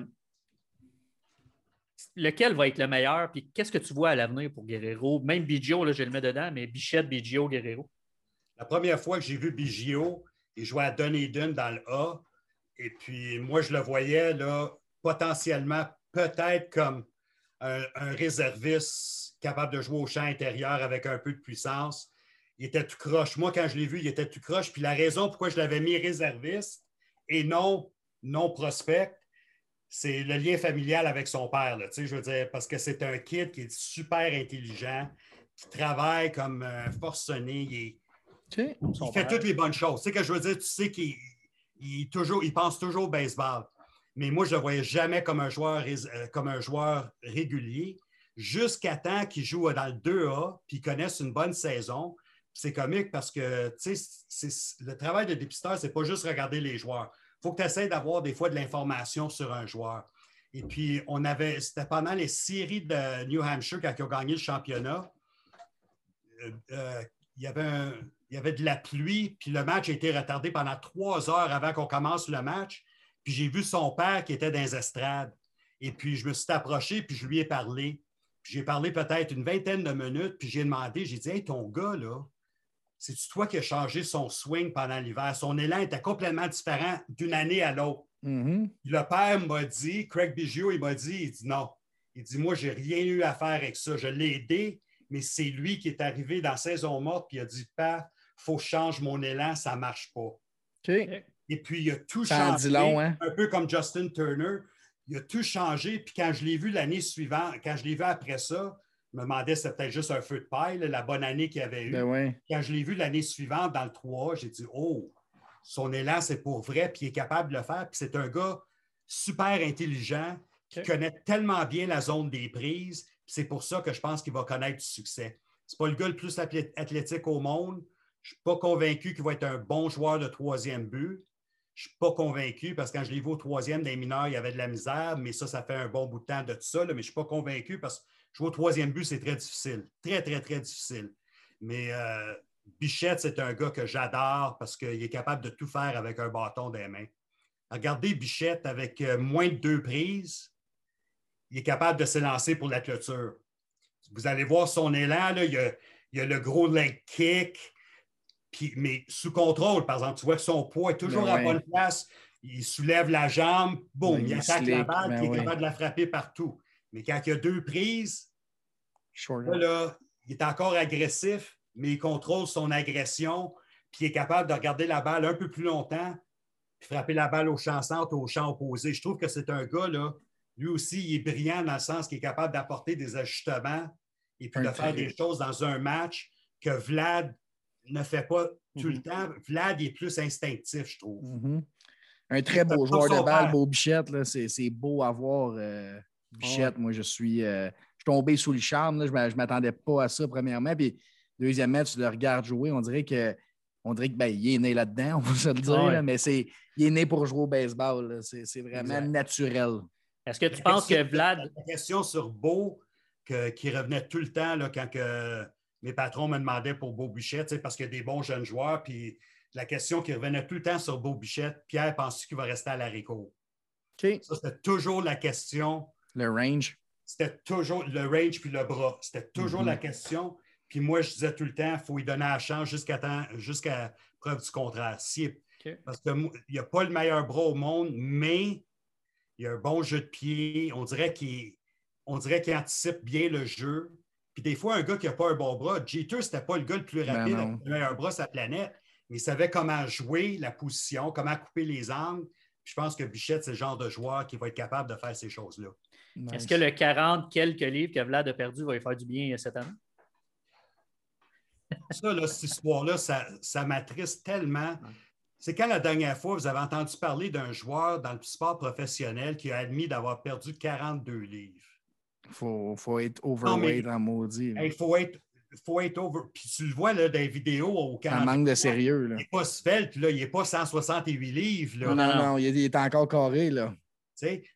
lequel va être le meilleur? Puis qu'est-ce que tu vois à l'avenir pour Guerrero? Même Biggio, là, je le mets dedans, mais Bichette, Biggio, Guerrero. La première fois que j'ai vu Biggio, il jouait à Dunedin dans le A. Et puis, moi, je le voyais là, potentiellement, peut-être comme un, réserviste capable de jouer au champ intérieur avec un peu de puissance. Il était tout croche. Moi, quand je l'ai vu, il était tout croche. Puis la raison pourquoi je l'avais mis réserviste et non, non prospect, c'est le lien familial avec son père. je veux dire, parce que c'est un kid qui est super intelligent, qui travaille comme un forcené. Il, il fait toutes les bonnes choses. Tu sais que je veux dire, tu sais qu'il toujours, il pense toujours au baseball. Mais moi, je ne le voyais jamais comme un joueur, euh, comme un joueur régulier, jusqu'à temps qu'il joue dans le 2A, puis connaisse une bonne saison. C'est comique parce que le travail de dépisteur, ce n'est pas juste regarder les joueurs. Il faut que tu essaies d'avoir des fois de l'information sur un joueur. Et puis, on avait, c'était pendant les séries de New Hampshire quand ils ont gagné le championnat. Euh, euh, il, y avait il y avait de la pluie, puis le match a été retardé pendant trois heures avant qu'on commence le match. Puis j'ai vu son père qui était dans les estrades. Et puis je me suis approché, puis je lui ai parlé. Puis j'ai parlé peut-être une vingtaine de minutes, puis j'ai demandé, j'ai dit Hey, ton gars, là, c'est-tu toi qui as changé son swing pendant l'hiver? Son élan était complètement différent d'une année à l'autre. Mm-hmm. Le père m'a dit, Craig Biggio, il m'a dit, il dit non. Il dit, moi, j'ai rien eu à faire avec ça. Je l'ai aidé, mais c'est lui qui est arrivé dans saison morte, puis il a dit, père, faut que je change mon élan, ça ne marche pas. Et puis, il a tout changé. Hein? Un peu comme Justin Turner. Il a tout changé. Puis quand je l'ai vu l'année suivante, quand je l'ai vu après ça, je me demandais si c'était peut-être juste un feu de paille, la bonne année qu'il avait eue. Ben quand je l'ai vu l'année suivante dans le 3, j'ai dit Oh, son élan, c'est pour vrai, puis il est capable de le faire. Puis c'est un gars super intelligent qui connaît tellement bien la zone des prises. C'est pour ça que je pense qu'il va connaître du succès. C'est pas le gars le plus athlétique au monde. Je ne suis pas convaincu qu'il va être un bon joueur de troisième but. Je ne suis pas convaincu parce que quand je l'ai vu au troisième des mineurs, il y avait de la misère, mais ça, ça fait un bon bout de temps de tout ça. mais je ne suis pas convaincu parce que jouer au troisième but, c'est très difficile. Très, très, très difficile. Mais euh, Bichette, c'est un gars que j'adore parce qu'il est capable de tout faire avec un bâton des mains. Regardez Bichette avec euh, moins de deux prises, il est capable de s'élancer pour la clôture. Vous allez voir son élan, il, y a, le gros leg kick, mais sous contrôle, par exemple. Tu vois que son poids est toujours ben à bonne place. Il soulève la jambe, boum, il, attaque la balle, puis il est ben capable de la frapper partout. Mais quand il y a deux prises, là, il est encore agressif, mais il contrôle son agression, puis il est capable de regarder la balle un peu plus longtemps, puis frapper la balle au champ centre, au champ opposé. Je trouve que c'est un gars, là, lui aussi, il est brillant dans le sens qu'il est capable d'apporter des ajustements et puis de faire des choses dans un match que Vlad ne fait pas tout le mhm. temps. Vlad est plus instinctif, je trouve. Mhm. Un très beau joueur de balle, beau Bichette. C'est beau à voir. Euh, Bichette, moi, je suis, euh, je suis tombé sous le charme. Je ne m'attendais pas à ça, premièrement. Puis, deuxièmement, tu le regardes jouer, on dirait que on dirait qu'il ben, est né là-dedans, on va se le dire, mais c'est, il est né pour jouer au baseball. C'est, vraiment naturel. Est-ce que tu penses que Vlad. La question sur Beau, qui revenait tout le temps là, quand que mes patrons me demandaient pour Beau Bichette, parce qu'il y a des bons jeunes joueurs. Puis la question qui revenait tout le temps sur Beau Bichette, Pierre, penses-tu qu'il va rester à la Rico? Ça, c'était toujours la question. Le range? C'était toujours le range puis le bras. C'était toujours la mhm. question. Puis moi, je disais tout le temps, il faut lui donner la chance jusqu'à preuve du contraire. Parce qu'il n'y a pas le meilleur bras au monde, mais il a un bon jeu de pied. On dirait qu'il anticipe bien le jeu. Puis des fois, un gars qui n'a pas un bon bras, Jeter, ce n'était pas le gars le plus ben rapide, le meilleur bras sur la planète, mais il savait comment jouer la position, comment couper les angles. je pense que Bichette, c'est le genre de joueur qui va être capable de faire ces choses-là. Est-ce que le 40 quelques livres que Vlad a perdu va lui faire du bien cette année? Ça, là, cette histoire-là, ça, ça m'attriste tellement. C'est quand la dernière fois vous avez entendu parler d'un joueur dans le sport professionnel qui a admis d'avoir perdu 42 livres? Il faut, être overweight en maudit. Il faut être faut être over. Puis tu le vois là, dans les vidéos au Canada. Un manque de sérieux. Là. Il n'est pas svelte, là. il n'est pas 168 livres. Là. Non, non, non, il est encore carré. Là.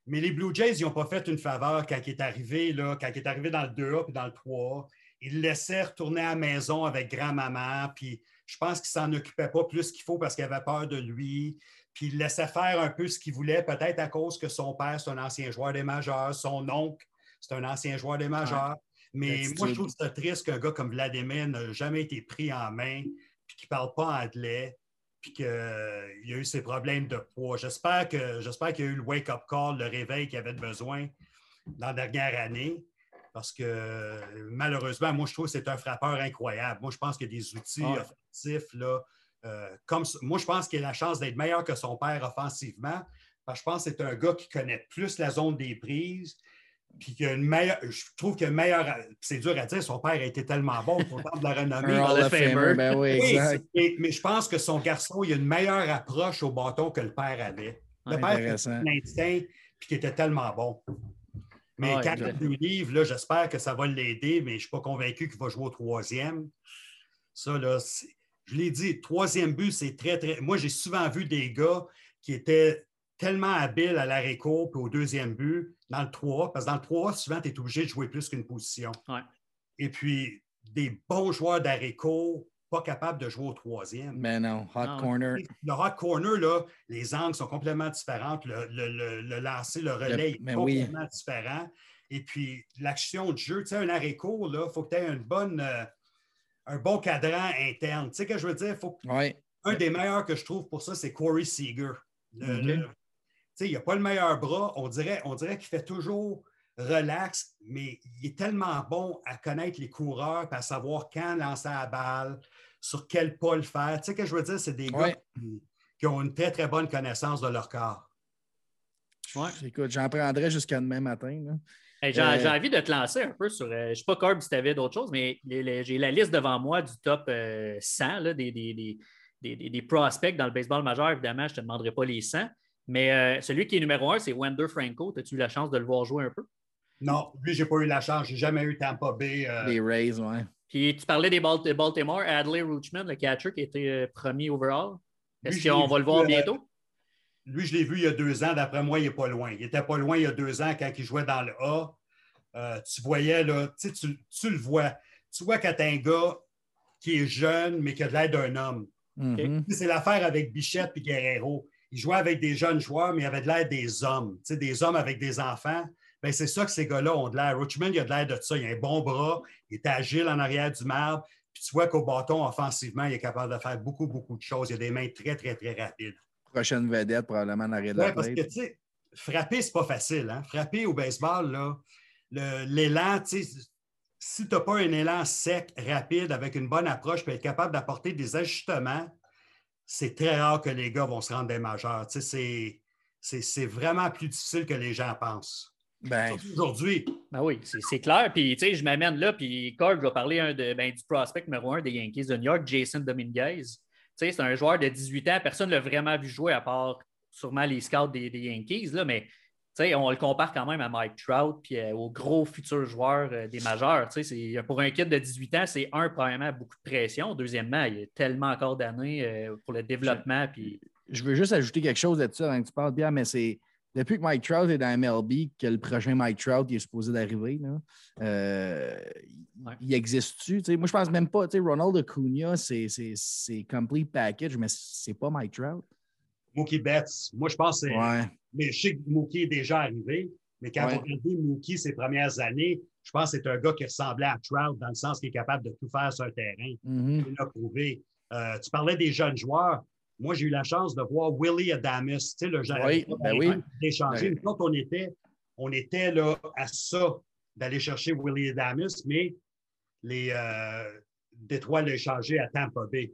mais les Blue Jays, ils n'ont pas fait une faveur quand il est arrivé, là, quand il est arrivé dans le 2A et dans le 3 Il le laissait retourner à la maison avec grand-maman. Puis je pense qu'il ne s'en occupait pas plus qu'il faut parce qu'il avait peur de lui. Puis il laissait faire un peu ce qu'il voulait, peut-être à cause que son père, c'est un ancien joueur des majeurs, son oncle, c'est un ancien joueur des majeurs. Mais moi, je trouve que c'est triste qu'un gars comme Vladimir n'a jamais été pris en main, puis qu'il ne parle pas anglais, puis qu'il a eu ses problèmes de poids. J'espère qu'il y a eu le wake-up call, le réveil qu'il avait besoin dans la dernière année. Parce que malheureusement, moi, je trouve que c'est un frappeur incroyable. Moi, je pense qu'il y a des outils offensifs. Là, euh, comme, moi, je pense qu'il a la chance d'être meilleur que son père offensivement. Parce que je pense que c'est un gars qui connaît plus la zone des prises. Puis qu'il a une meilleure. Je trouve qu'il a une meilleure. C'est dur à dire, son père a été tellement bon pour de la renommée. Ben oui, mais, mais, je pense que son garçon, il a une meilleure approche au bâton que le père avait. Le père qui l'instinct puis qui était tellement bon. Mais quand il deux livres, là, j'espère que ça va l'aider, mais je ne suis pas convaincu qu'il va jouer au troisième. Ça, là, je l'ai dit, troisième but, c'est très, très. Moi, j'ai souvent vu des gars qui étaient tellement habiles à l'arrêt court puis au deuxième but, dans le 3, parce que dans le 3, souvent, tu es obligé de jouer plus qu'une position. Et puis, des bons joueurs d'arrêt court, pas capables de jouer au troisième. Mais non, hot corner. Le hot corner, là, les angles sont complètement différents. Le, le, le, lancer, le relais est complètement différent. Et puis, l'action de jeu, tu sais, un arrêt court, il faut que tu aies une bonne, euh, un bon cadran interne. Tu sais ce que je veux dire? Faut Un des meilleurs que je trouve pour ça, c'est Corey Seager. Mm-hmm. Il n'a pas le meilleur bras. On dirait, on dirait qu'il fait toujours relax, mais il est tellement bon à connaître les coureurs et à savoir quand lancer la balle, sur quel pas le faire. Tu sais ce que je veux dire? C'est des gars qui, ont une très, très bonne connaissance de leur corps. Ouais. Écoute, j'en prendrai jusqu'à demain matin. Euh, j'ai envie de te lancer un peu sur. Euh, je ne sais pas, Corb, si tu avais d'autres choses, mais j'ai la liste devant moi du top 100 euh, des, prospects dans le baseball majeur. Évidemment, je ne te demanderai pas les 100. Mais celui qui est numéro un, c'est Wender Franco. As-tu eu la chance de le voir jouer un peu? Non, lui, je n'ai pas eu la chance. Je n'ai jamais eu Tampa Bay. Les Rays, oui. Puis tu parlais des Baltimore, Adley Roachman, le catcher qui était premier overall. Est-ce qu'on va le voir bientôt? Lui, je l'ai vu il y a deux ans. D'après moi, il n'est pas loin. Il n'était pas loin il y a deux ans quand il jouait dans le A. Euh, tu voyais, là, tu, tu le vois. Tu vois quand tu un gars qui est jeune, mais qui a de l'air d'un homme. Mm-hmm. C'est l'affaire avec Bichette et Guerrero. Il jouait avec des jeunes joueurs, mais il avait de l'air des hommes. Tu sais, des hommes avec des enfants. Ben, c'est ça que ces gars-là ont de l'air. Roachman, il a de l'air de ça. Il a un bon bras, il est agile en arrière du marbre. Puis tu vois qu'au bâton, offensivement, il est capable de faire beaucoup, beaucoup de choses. Il a des mains très, très, très rapides prochaine vedette, probablement, en arrière de la parce que, tu sais, frapper, c'est pas facile. Hein? Frapper au baseball, là, l'élan, tu sais, si tu n'as pas un élan sec, rapide, avec une bonne approche, puis être capable d'apporter des ajustements, c'est très rare que les gars vont se rendre des majeurs. Tu sais, c'est vraiment plus difficile que les gens pensent. Ben, aujourd'hui. Ben oui, c'est clair. Puis, tu sais, je m'amène là, puis Corb va parler un de, ben, du prospect numéro un des Yankees de New York, Jason Dominguez c'est un joueur de 18 ans, personne ne l'a vraiment vu jouer à part sûrement les scouts des, Yankees, là, mais on le compare quand même à Mike Trout puis euh, aux gros futurs joueurs euh, des majeurs. Pour un kid de 18 ans, c'est un, premièrement, beaucoup de pression. Deuxièmement, il y a tellement encore d'années euh, pour le développement. Puis... Je veux juste ajouter quelque chose là-dessus avant que tu parles bien, mais c'est depuis que Mike Trout est dans MLB, que le prochain Mike Trout est supposé d'arriver, euh, il existe-tu? Moi, je pense même pas. Ronald Acuna, c'est complete package, mais c'est pas Mike Trout. Mookie Betts. Moi, je pense que c'est. Mais je sais que Mookie est déjà arrivé, mais quand on regarde Mookie ses premières années, je pense que c'est un gars qui ressemblait à Trout dans le sens qu'il est capable de tout faire sur un terrain. Mm-hmm. Il l'a prouvé. Euh, tu parlais des jeunes joueurs. Moi, j'ai eu la chance de voir Willie Adamus, tu sais, le oui, ben oui. d'échanger. Quand on était, on était là à ça, d'aller chercher Willie Adamus, mais les euh, Détroit l'ont échangé à Tampa Bay.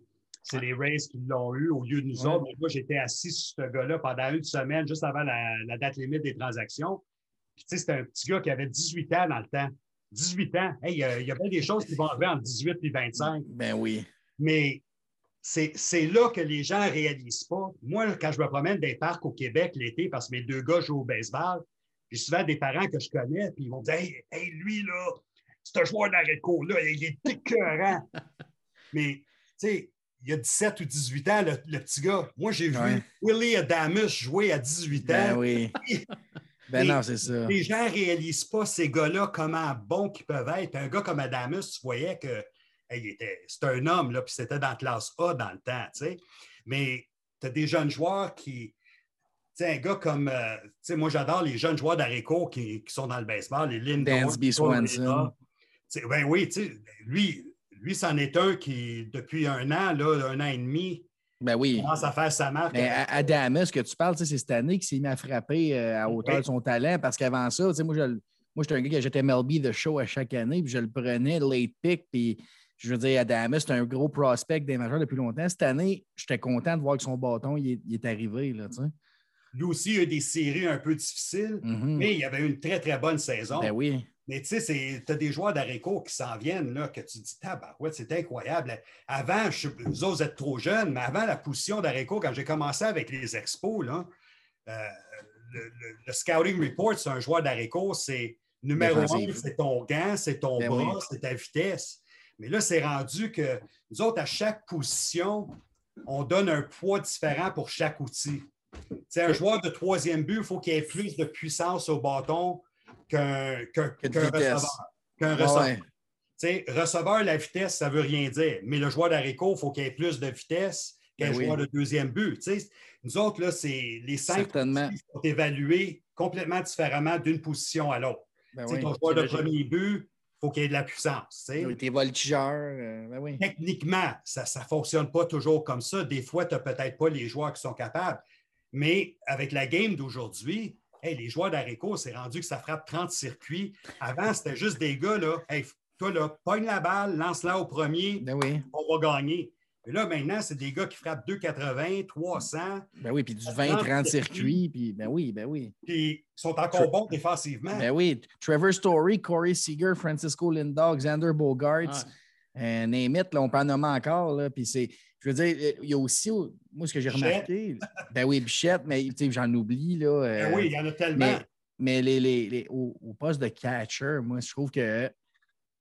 C'est les Rays qui l'ont eu au lieu de nous autres. Moi, j'étais assis sur ce gars-là pendant une semaine, juste avant la, date limite des transactions. Puis, tu sais, c'était un petit gars qui avait 18 ans dans le temps. 18 ans. il y, a, bien des choses qui vont arriver entre 18 et 25. Ben oui. Mais c'est là que les gens ne réalisent pas. Moi, quand je me promène des parcs au Québec l'été, parce que mes deux gars jouent au baseball, j'ai souvent des parents que je connais, puis ils vont dire Hey, hey lui, là, c'est un joueur d'arrêt de cours, là, il est écœurant. Mais, tu sais, il y a 17 ou 18 ans, le, petit gars. Moi, j'ai vu Willie Adamus jouer à 18 ben ans. Ben oui. ben non, c'est ça. Les gens ne réalisent pas, ces gars-là, comment bons qu'ils peuvent être. Un gars comme Adamus, tu voyais que c'était un homme, là, puis c'était dans la classe A dans le temps, tu sais. Mais tu as des jeunes joueurs qui. Tu sais, un gars comme. Euh, tu sais, moi, j'adore les jeunes joueurs d'Areco qui, qui, sont dans le baseball, les Lindor. Dansby Swanson. Ben oui, tu sais, lui, lui, c'en est un qui, depuis un an, là, un an et demi, ben oui. commence à faire sa marque. Mais Adamus, que tu parles, c'est cette année qui s'est mis à frapper euh, à hauteur de son talent parce qu'avant ça, moi, je, moi, j'étais un gars qui j'étais MLB The Show à chaque année, puis je le prenais late pick, puis je veux dire, Adamus, c'est un gros prospect des majeurs depuis longtemps. Cette année, j'étais content de voir que son bâton il est, arrivé. Là, Lui aussi, il a eu des séries un peu difficiles, mm-hmm. mais il avait eu une très, très bonne saison. Ben oui. Mais tu sais, tu as des joueurs d'Areco qui s'en viennent, là, que tu dis, ouais, c'est incroyable. Avant, je, vous autres, êtes trop jeunes, mais avant la position d'Areco, quand j'ai commencé avec les expos, là, le, scouting report, c'est un joueur d'Areco, c'est numéro un, c'est ton gant, c'est ton ben bras, c'est ta vitesse. Mais là, c'est rendu que nous autres, à chaque position, on donne un poids différent pour chaque outil. C'est un joueur de troisième but, il faut qu'il ait plus de puissance au bâton qu'un receveur. Qu'un receveur. receveur, la vitesse, ça ne veut rien dire. Mais le joueur d'Areco, il faut qu'il ait plus de vitesse qu'un ben joueur de deuxième but. nous autres, là, c'est les cinq sont évalués complètement différemment d'une position à l'autre. Ben ton joueur de premier but, il faut qu'il y ait de la puissance. Tes voltigeurs. Euh, ben Techniquement, ça ne fonctionne pas toujours comme ça. Des fois, tu n'as peut-être pas les joueurs qui sont capables. Mais avec la game d'aujourd'hui, les joueurs d'Areco, c'est rendu que ça frappe 30 circuits. Avant, c'était juste des gars, là, hey, toi, là, pogne la balle, lance-la au premier, ben oui. on va gagner. Et là, maintenant, c'est des gars qui frappent 2,80, 300. Ben oui, puis du 20-30 circuits. Puis, ben oui, ben oui. Puis ils sont encore bons défensivement. Ben oui. Trevor Story, Corey Seager, Francisco Lindau, Xander Bogarts. Ouais. Euh, on peut en nommer encore. Là, puis c'est, je veux dire, il y a aussi, moi, ce que j'ai remarqué, ben oui, Bichette, mais j'en oublie. Là, ben oui, il y en a tellement. Mais, les, les, au, au, poste de catcher, moi, je trouve que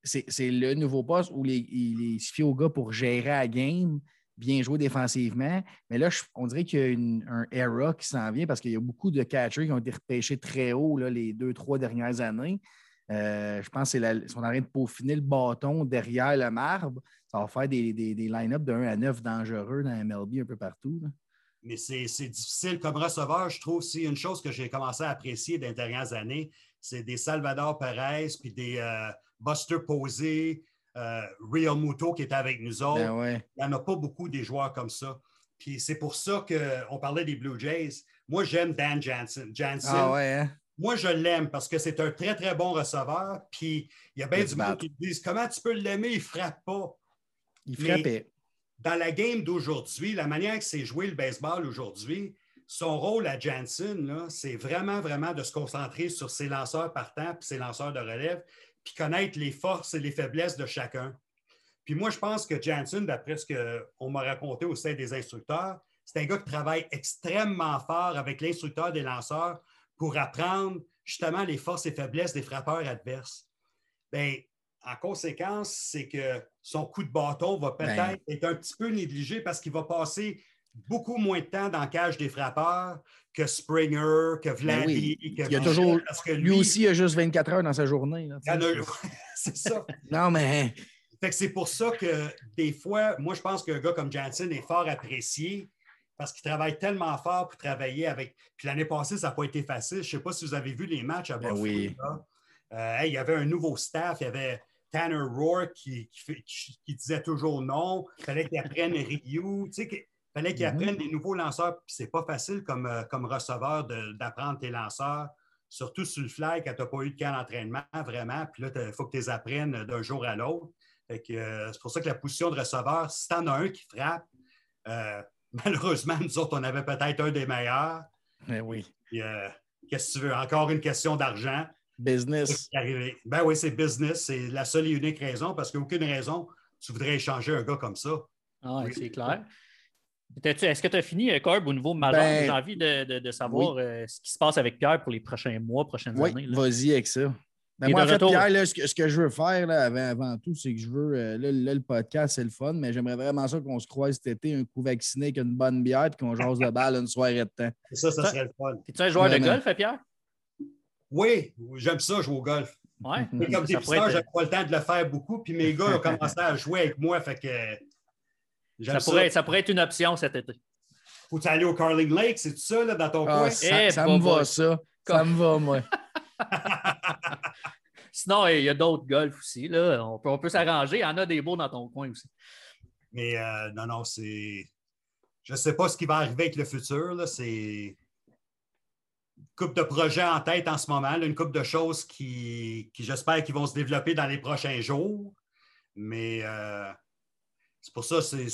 c'est le nouveau poste où les, il suffit aux gars pour gérer la game, bien jouer défensivement. Mais là, on dirait qu'il y a un era qui s'en vient parce qu'il y a beaucoup de catchers qui ont été repêchés très haut là, les deux, trois dernières années. Euh, je pense qu'ils sont en train de peaufiner le bâton derrière le marbre. Ça va faire des, des, des line-up de 1 à 9 dangereux dans MLB un peu partout. Mais c'est difficile comme receveur. Je trouve aussi une chose que j'ai commencé à apprécier dans les dernières années, c'est des Salvador Perez puis des, euh, Buster Posey, euh, Real Muto qui est avec nous autres. Ben Il n'y en a pas beaucoup des joueurs comme ça. Puis c'est pour ça qu'on parlait des Blue Jays. Moi, j'aime Dan Jansen. Jansen. Ah hein? Moi, je l'aime parce que c'est un très, très bon receveur. Puis il y a bien du monde qui disent comment tu peux l'aimer, il ne frappe pas. Il frappait. dans la game d'aujourd'hui, la manière que c'est joué le baseball aujourd'hui, son rôle à Jansen, c'est vraiment, vraiment de se concentrer sur ses lanceurs partants et ses lanceurs de relève puis connaître les forces et les faiblesses de chacun. Puis moi, je pense que Jansen, d'après ce qu'on m'a raconté au sein des instructeurs, c'est un gars qui travaille extrêmement fort avec l'instructeur des lanceurs pour apprendre justement les forces et faiblesses des frappeurs adverses. Bien, en conséquence, c'est que son coup de bâton va peut-être ben. être un petit peu négligé parce qu'il va passer beaucoup moins de temps dans le cage des frappeurs que Springer, que ben Vladdy, que il a toujours, lui, aussi, il a juste 24 heures dans sa journée. c'est ça. non, mais. Fait que c'est pour ça que des fois, moi, je pense qu'un gars comme Jansen est fort apprécié parce qu'il travaille tellement fort pour travailler avec. Puis l'année passée, ça n'a pas été facile. Je ne sais pas si vous avez vu les matchs à ben Buffalo. oui. Euh, il y avait un nouveau staff. Il y avait Tanner Rourke qui, qui, disait toujours non. Il fallait qu'il apprenne Ryu. Tu sais, il fallait qu'ils mhm. apprennent des nouveaux lanceurs. Puis c'est pas facile comme, euh, comme receveur d'apprendre tes lanceurs, surtout sur le fly quand tu n'as pas eu de camp d'entraînement, vraiment. Puis là, il faut que tu les apprennes d'un jour à l'autre. Euh, c'est pour ça que la position de receveur, si tu en as un qui frappe, euh, malheureusement, nous autres, on avait peut-être un des meilleurs. Mais oui. Qu'est-ce que tu veux? Encore une question d'argent. Business. Ben oui, c'est business. C'est la seule et unique raison parce qu'aucune raison tu voudrais échanger un gars comme ça. Ah, c'est clair. Est-ce que tu as fini, euh, Corb, au niveau majeur? Ben, J'ai envie de, savoir euh, ce qui se passe avec Pierre pour les prochains mois, prochaines oui, années. Vas-y avec ça. Ben, moi, en fait, Pierre, ce, que, je veux faire avant, tout, c'est que je veux. Euh, là, le podcast, c'est le fun, mais j'aimerais vraiment ça qu'on se croise cet été, un coup vacciné avec une bonne bière et qu'on jase de balle une soirée de temps. Ça, ça serait le fun. Es-tu un joueur de golf, Pierre? Oui, j'aime ça, jouer au golf. Ouais. Mais comme dépisteur, je n'ai pas le temps de le faire beaucoup, puis mes gars ont commencé à jouer avec moi, fait que. Ça pourrait, ça pourrait être une option cet été. Faut-tu aller au Carling Lake? C'est tout ça là, dans ton ah, coin? Ça, eh, me va, ça. Ça me va, moi. Sinon, il y a d'autres golfs aussi. Là. On peut, on peut s'arranger. Il y en a des beaux dans ton coin aussi. Mais euh, non, non, c'est. Je ne sais pas ce qui va arriver avec le futur. C'est une couple de projets en tête en ce moment, une couple de choses qui, qui j'espère, qui vont se développer dans les prochains jours. Mais euh, c'est pour ça, c'est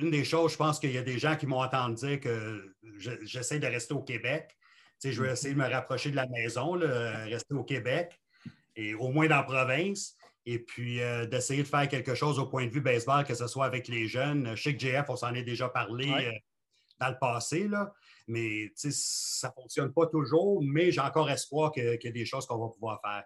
une des choses, je pense qu'il y a des gens qui m'ont entendu dire que j'essaie de rester au Québec. je vais essayer de me rapprocher de la maison, rester au Québec, et au moins dans la province, et puis euh, d'essayer de faire quelque chose au point de vue baseball, que ce soit avec les jeunes. Je sais que JF, on s'en est déjà parlé. Euh, dans le passé, là. mais ça ne fonctionne pas toujours, mais j'ai encore espoir qu'il y a des choses qu'on va pouvoir faire.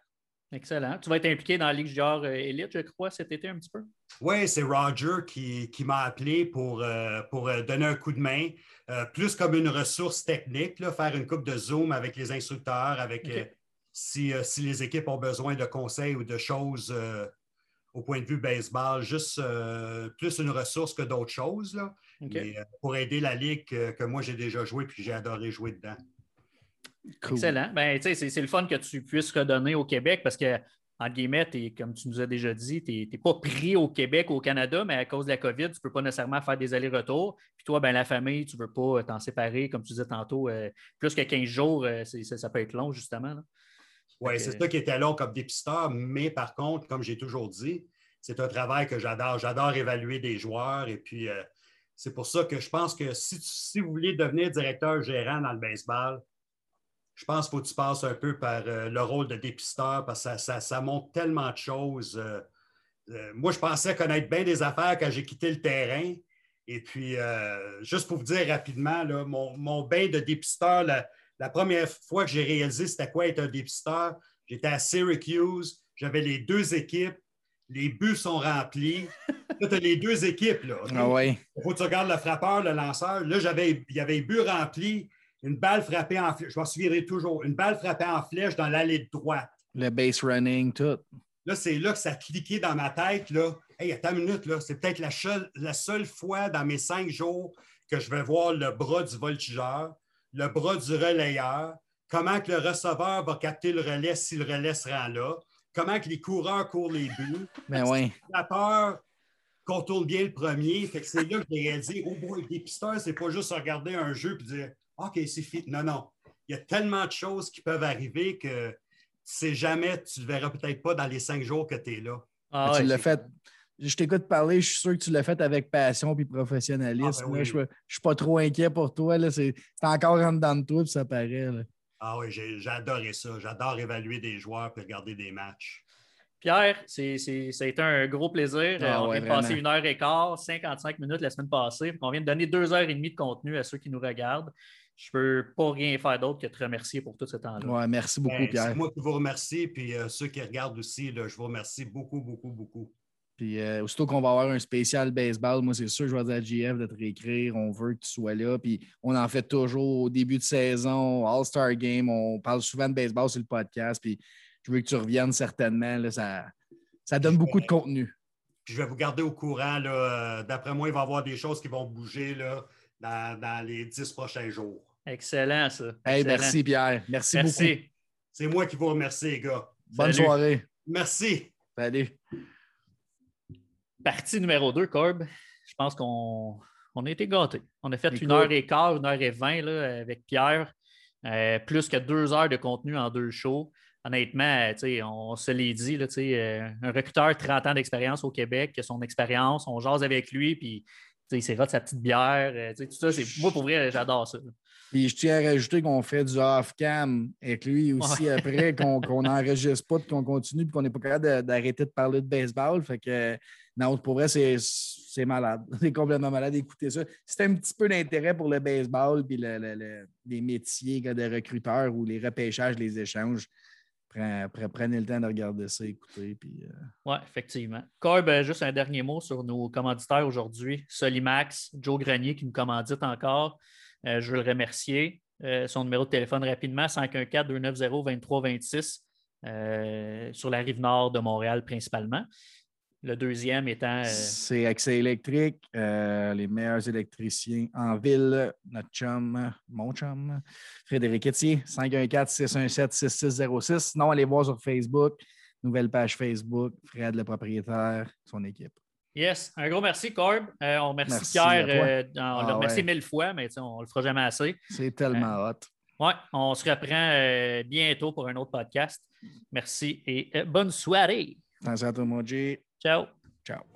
Excellent. Tu vas être impliqué dans la Ligue Junior Elite, je crois, cet été un petit peu? Oui, c'est Roger qui, m'a appelé pour, pour donner un coup de main, plus comme une ressource technique, là, faire une coupe de Zoom avec les instructeurs, avec si, si, les équipes ont besoin de conseils ou de choses au point de vue baseball, juste euh, plus une ressource que d'autres choses. Là. Mais, euh, pour aider la ligue que, moi j'ai déjà joué puis j'ai adoré jouer dedans. Excellent. Ben, c'est, le fun que tu puisses redonner au Québec parce que, en guillemets, comme tu nous as déjà dit, tu n'es pas pris au Québec ou au Canada, mais à cause de la COVID, tu ne peux pas nécessairement faire des allers-retours. Puis toi, ben, la famille, tu ne veux pas t'en séparer, comme tu disais tantôt, euh, plus que 15 jours, ça, peut être long, justement. Oui, c'est ça qui était long comme dépisteur, mais par contre, comme j'ai toujours dit, c'est un travail que j'adore. J'adore évaluer des joueurs et puis euh, c'est pour ça que je pense que si, vous voulez devenir directeur gérant dans le baseball, je pense qu'il faut que tu passes un peu par euh, le rôle de dépisteur parce que ça, ça, montre tellement de choses. Euh, moi, je pensais connaître bien des affaires quand j'ai quitté le terrain. Et puis, juste pour vous dire rapidement, mon, bain de dépisteur, la première fois que j'ai réalisé c'était quoi être un dépisteur, j'étais à Syracuse, j'avais les deux équipes, les buts sont remplis. Là, tu as les deux équipes. Là, ah ouais. Il faut que tu regardes le frappeur, le lanceur. Là, j'avais, il y avait les buts remplis, une balle frappée en flèche. Je m'en souviendrai toujours. Une balle frappée en flèche dans l'allée de droite. Le base running, tout. Là, c'est là que ça a cliqué dans ma tête. Là. Hey, attends une minute, là. C'est peut-être la seule, la seule fois dans mes cinq jours que je vais voir le bras du voltigeur le bras du relayeur, comment que le receveur va capter le relais si le relais se rend là, comment que les coureurs courent les buts. Mais ben oui. La peur qu'on tourne bien le premier. Fait que c'est là que j'ai réalisé, oh boy, des pisteurs, c'est pas juste regarder un jeu et dire OK, c'est fit. Non, non. Il y a tellement de choses qui peuvent arriver que tu sais jamais, tu ne le verras peut-être pas dans les cinq jours que tu es là. Ah, tu l'as fait je t'écoute parler, je suis sûr que tu l'as fait avec passion et professionnalisme. Ah, ben je ne suis pas trop inquiet pour toi. C'est encore en dedans de toi, puis ça paraît. Ah oui, j'ai adoré ça. J'adore évaluer des joueurs et regarder des matchs. Pierre, ça a été un gros plaisir. Ah, on vient de passer une heure et quart, 55 minutes la semaine passée. On vient de donner deux heures et demie de contenu à ceux qui nous regardent. Je ne peux pas rien faire d'autre que te remercier pour tout ce temps-là. Ouais, merci beaucoup, ben, Pierre. C'est moi qui vous remercie. Puis euh, ceux qui regardent aussi, je vous remercie beaucoup, beaucoup, beaucoup. Puis euh, aussitôt qu'on va avoir un spécial baseball, moi, c'est sûr, je vais dire à GF de te réécrire. On veut que tu sois là. Puis on en fait toujours au début de saison, All-Star Game. On parle souvent de baseball sur le podcast. Puis je veux que tu reviennes certainement. Là, ça, ça donne beaucoup de contenu. je vais vous garder au courant. D'après moi, il va y avoir des choses qui vont bouger là, dans, les dix prochains jours. Excellent, ça. merci, Pierre. Merci, merci. beaucoup. C'est moi qui vous remercie, les gars. Bonne soirée. Merci. Salut. Partie numéro 2, Corb, je pense qu'on a été gâtés. On a fait une heure et quart, une heure et vingt là, avec Pierre, euh, plus que deux heures de contenu en deux shows. Honnêtement, on se l'est dit, là, euh, un recruteur 30 ans d'expérience au Québec, qui a son expérience, on jase avec lui, puis il s'est de sa petite bière. Euh, tout ça, moi, pour vrai, j'adore ça. Puis je tiens à rajouter qu'on fait du off-cam avec lui aussi après, qu'on n'enregistre pas, qu'on continue, puis qu'on n'est pas capable d'arrêter de parler de baseball. Fait que non, pour vrai, c'est malade. C'est complètement malade d'écouter ça. C'est un petit peu d'intérêt pour le baseball puis les métiers des recruteurs ou les repêchages, les échanges. Prenez le temps de regarder ça, écouter. Euh, Oui, effectivement. Corb, euh, juste un dernier mot sur nos commanditaires aujourd'hui. Solimax, Joe Grenier qui nous commandite encore. Euh, je veux le remercier. son numéro de téléphone rapidement, 514-290-2326 sur la rive nord de Montréal principalement. Le deuxième étant. Euh, C'est Accès électrique, euh, les meilleurs électriciens en ville. Notre chum, mon chum, Frédéric Etier, 514-617-6606. Sinon, allez voir sur Facebook, nouvelle page Facebook, Fred le propriétaire, son équipe. Yes, un gros merci, Corb. Euh, on remercie Pierre. on ah le remercie mille fois, mais on ne le fera jamais assez. C'est tellement hot. Oui, on se reprend bientôt pour un autre podcast. Merci et bonne soirée. Attention à toi, Ciao. Ciao.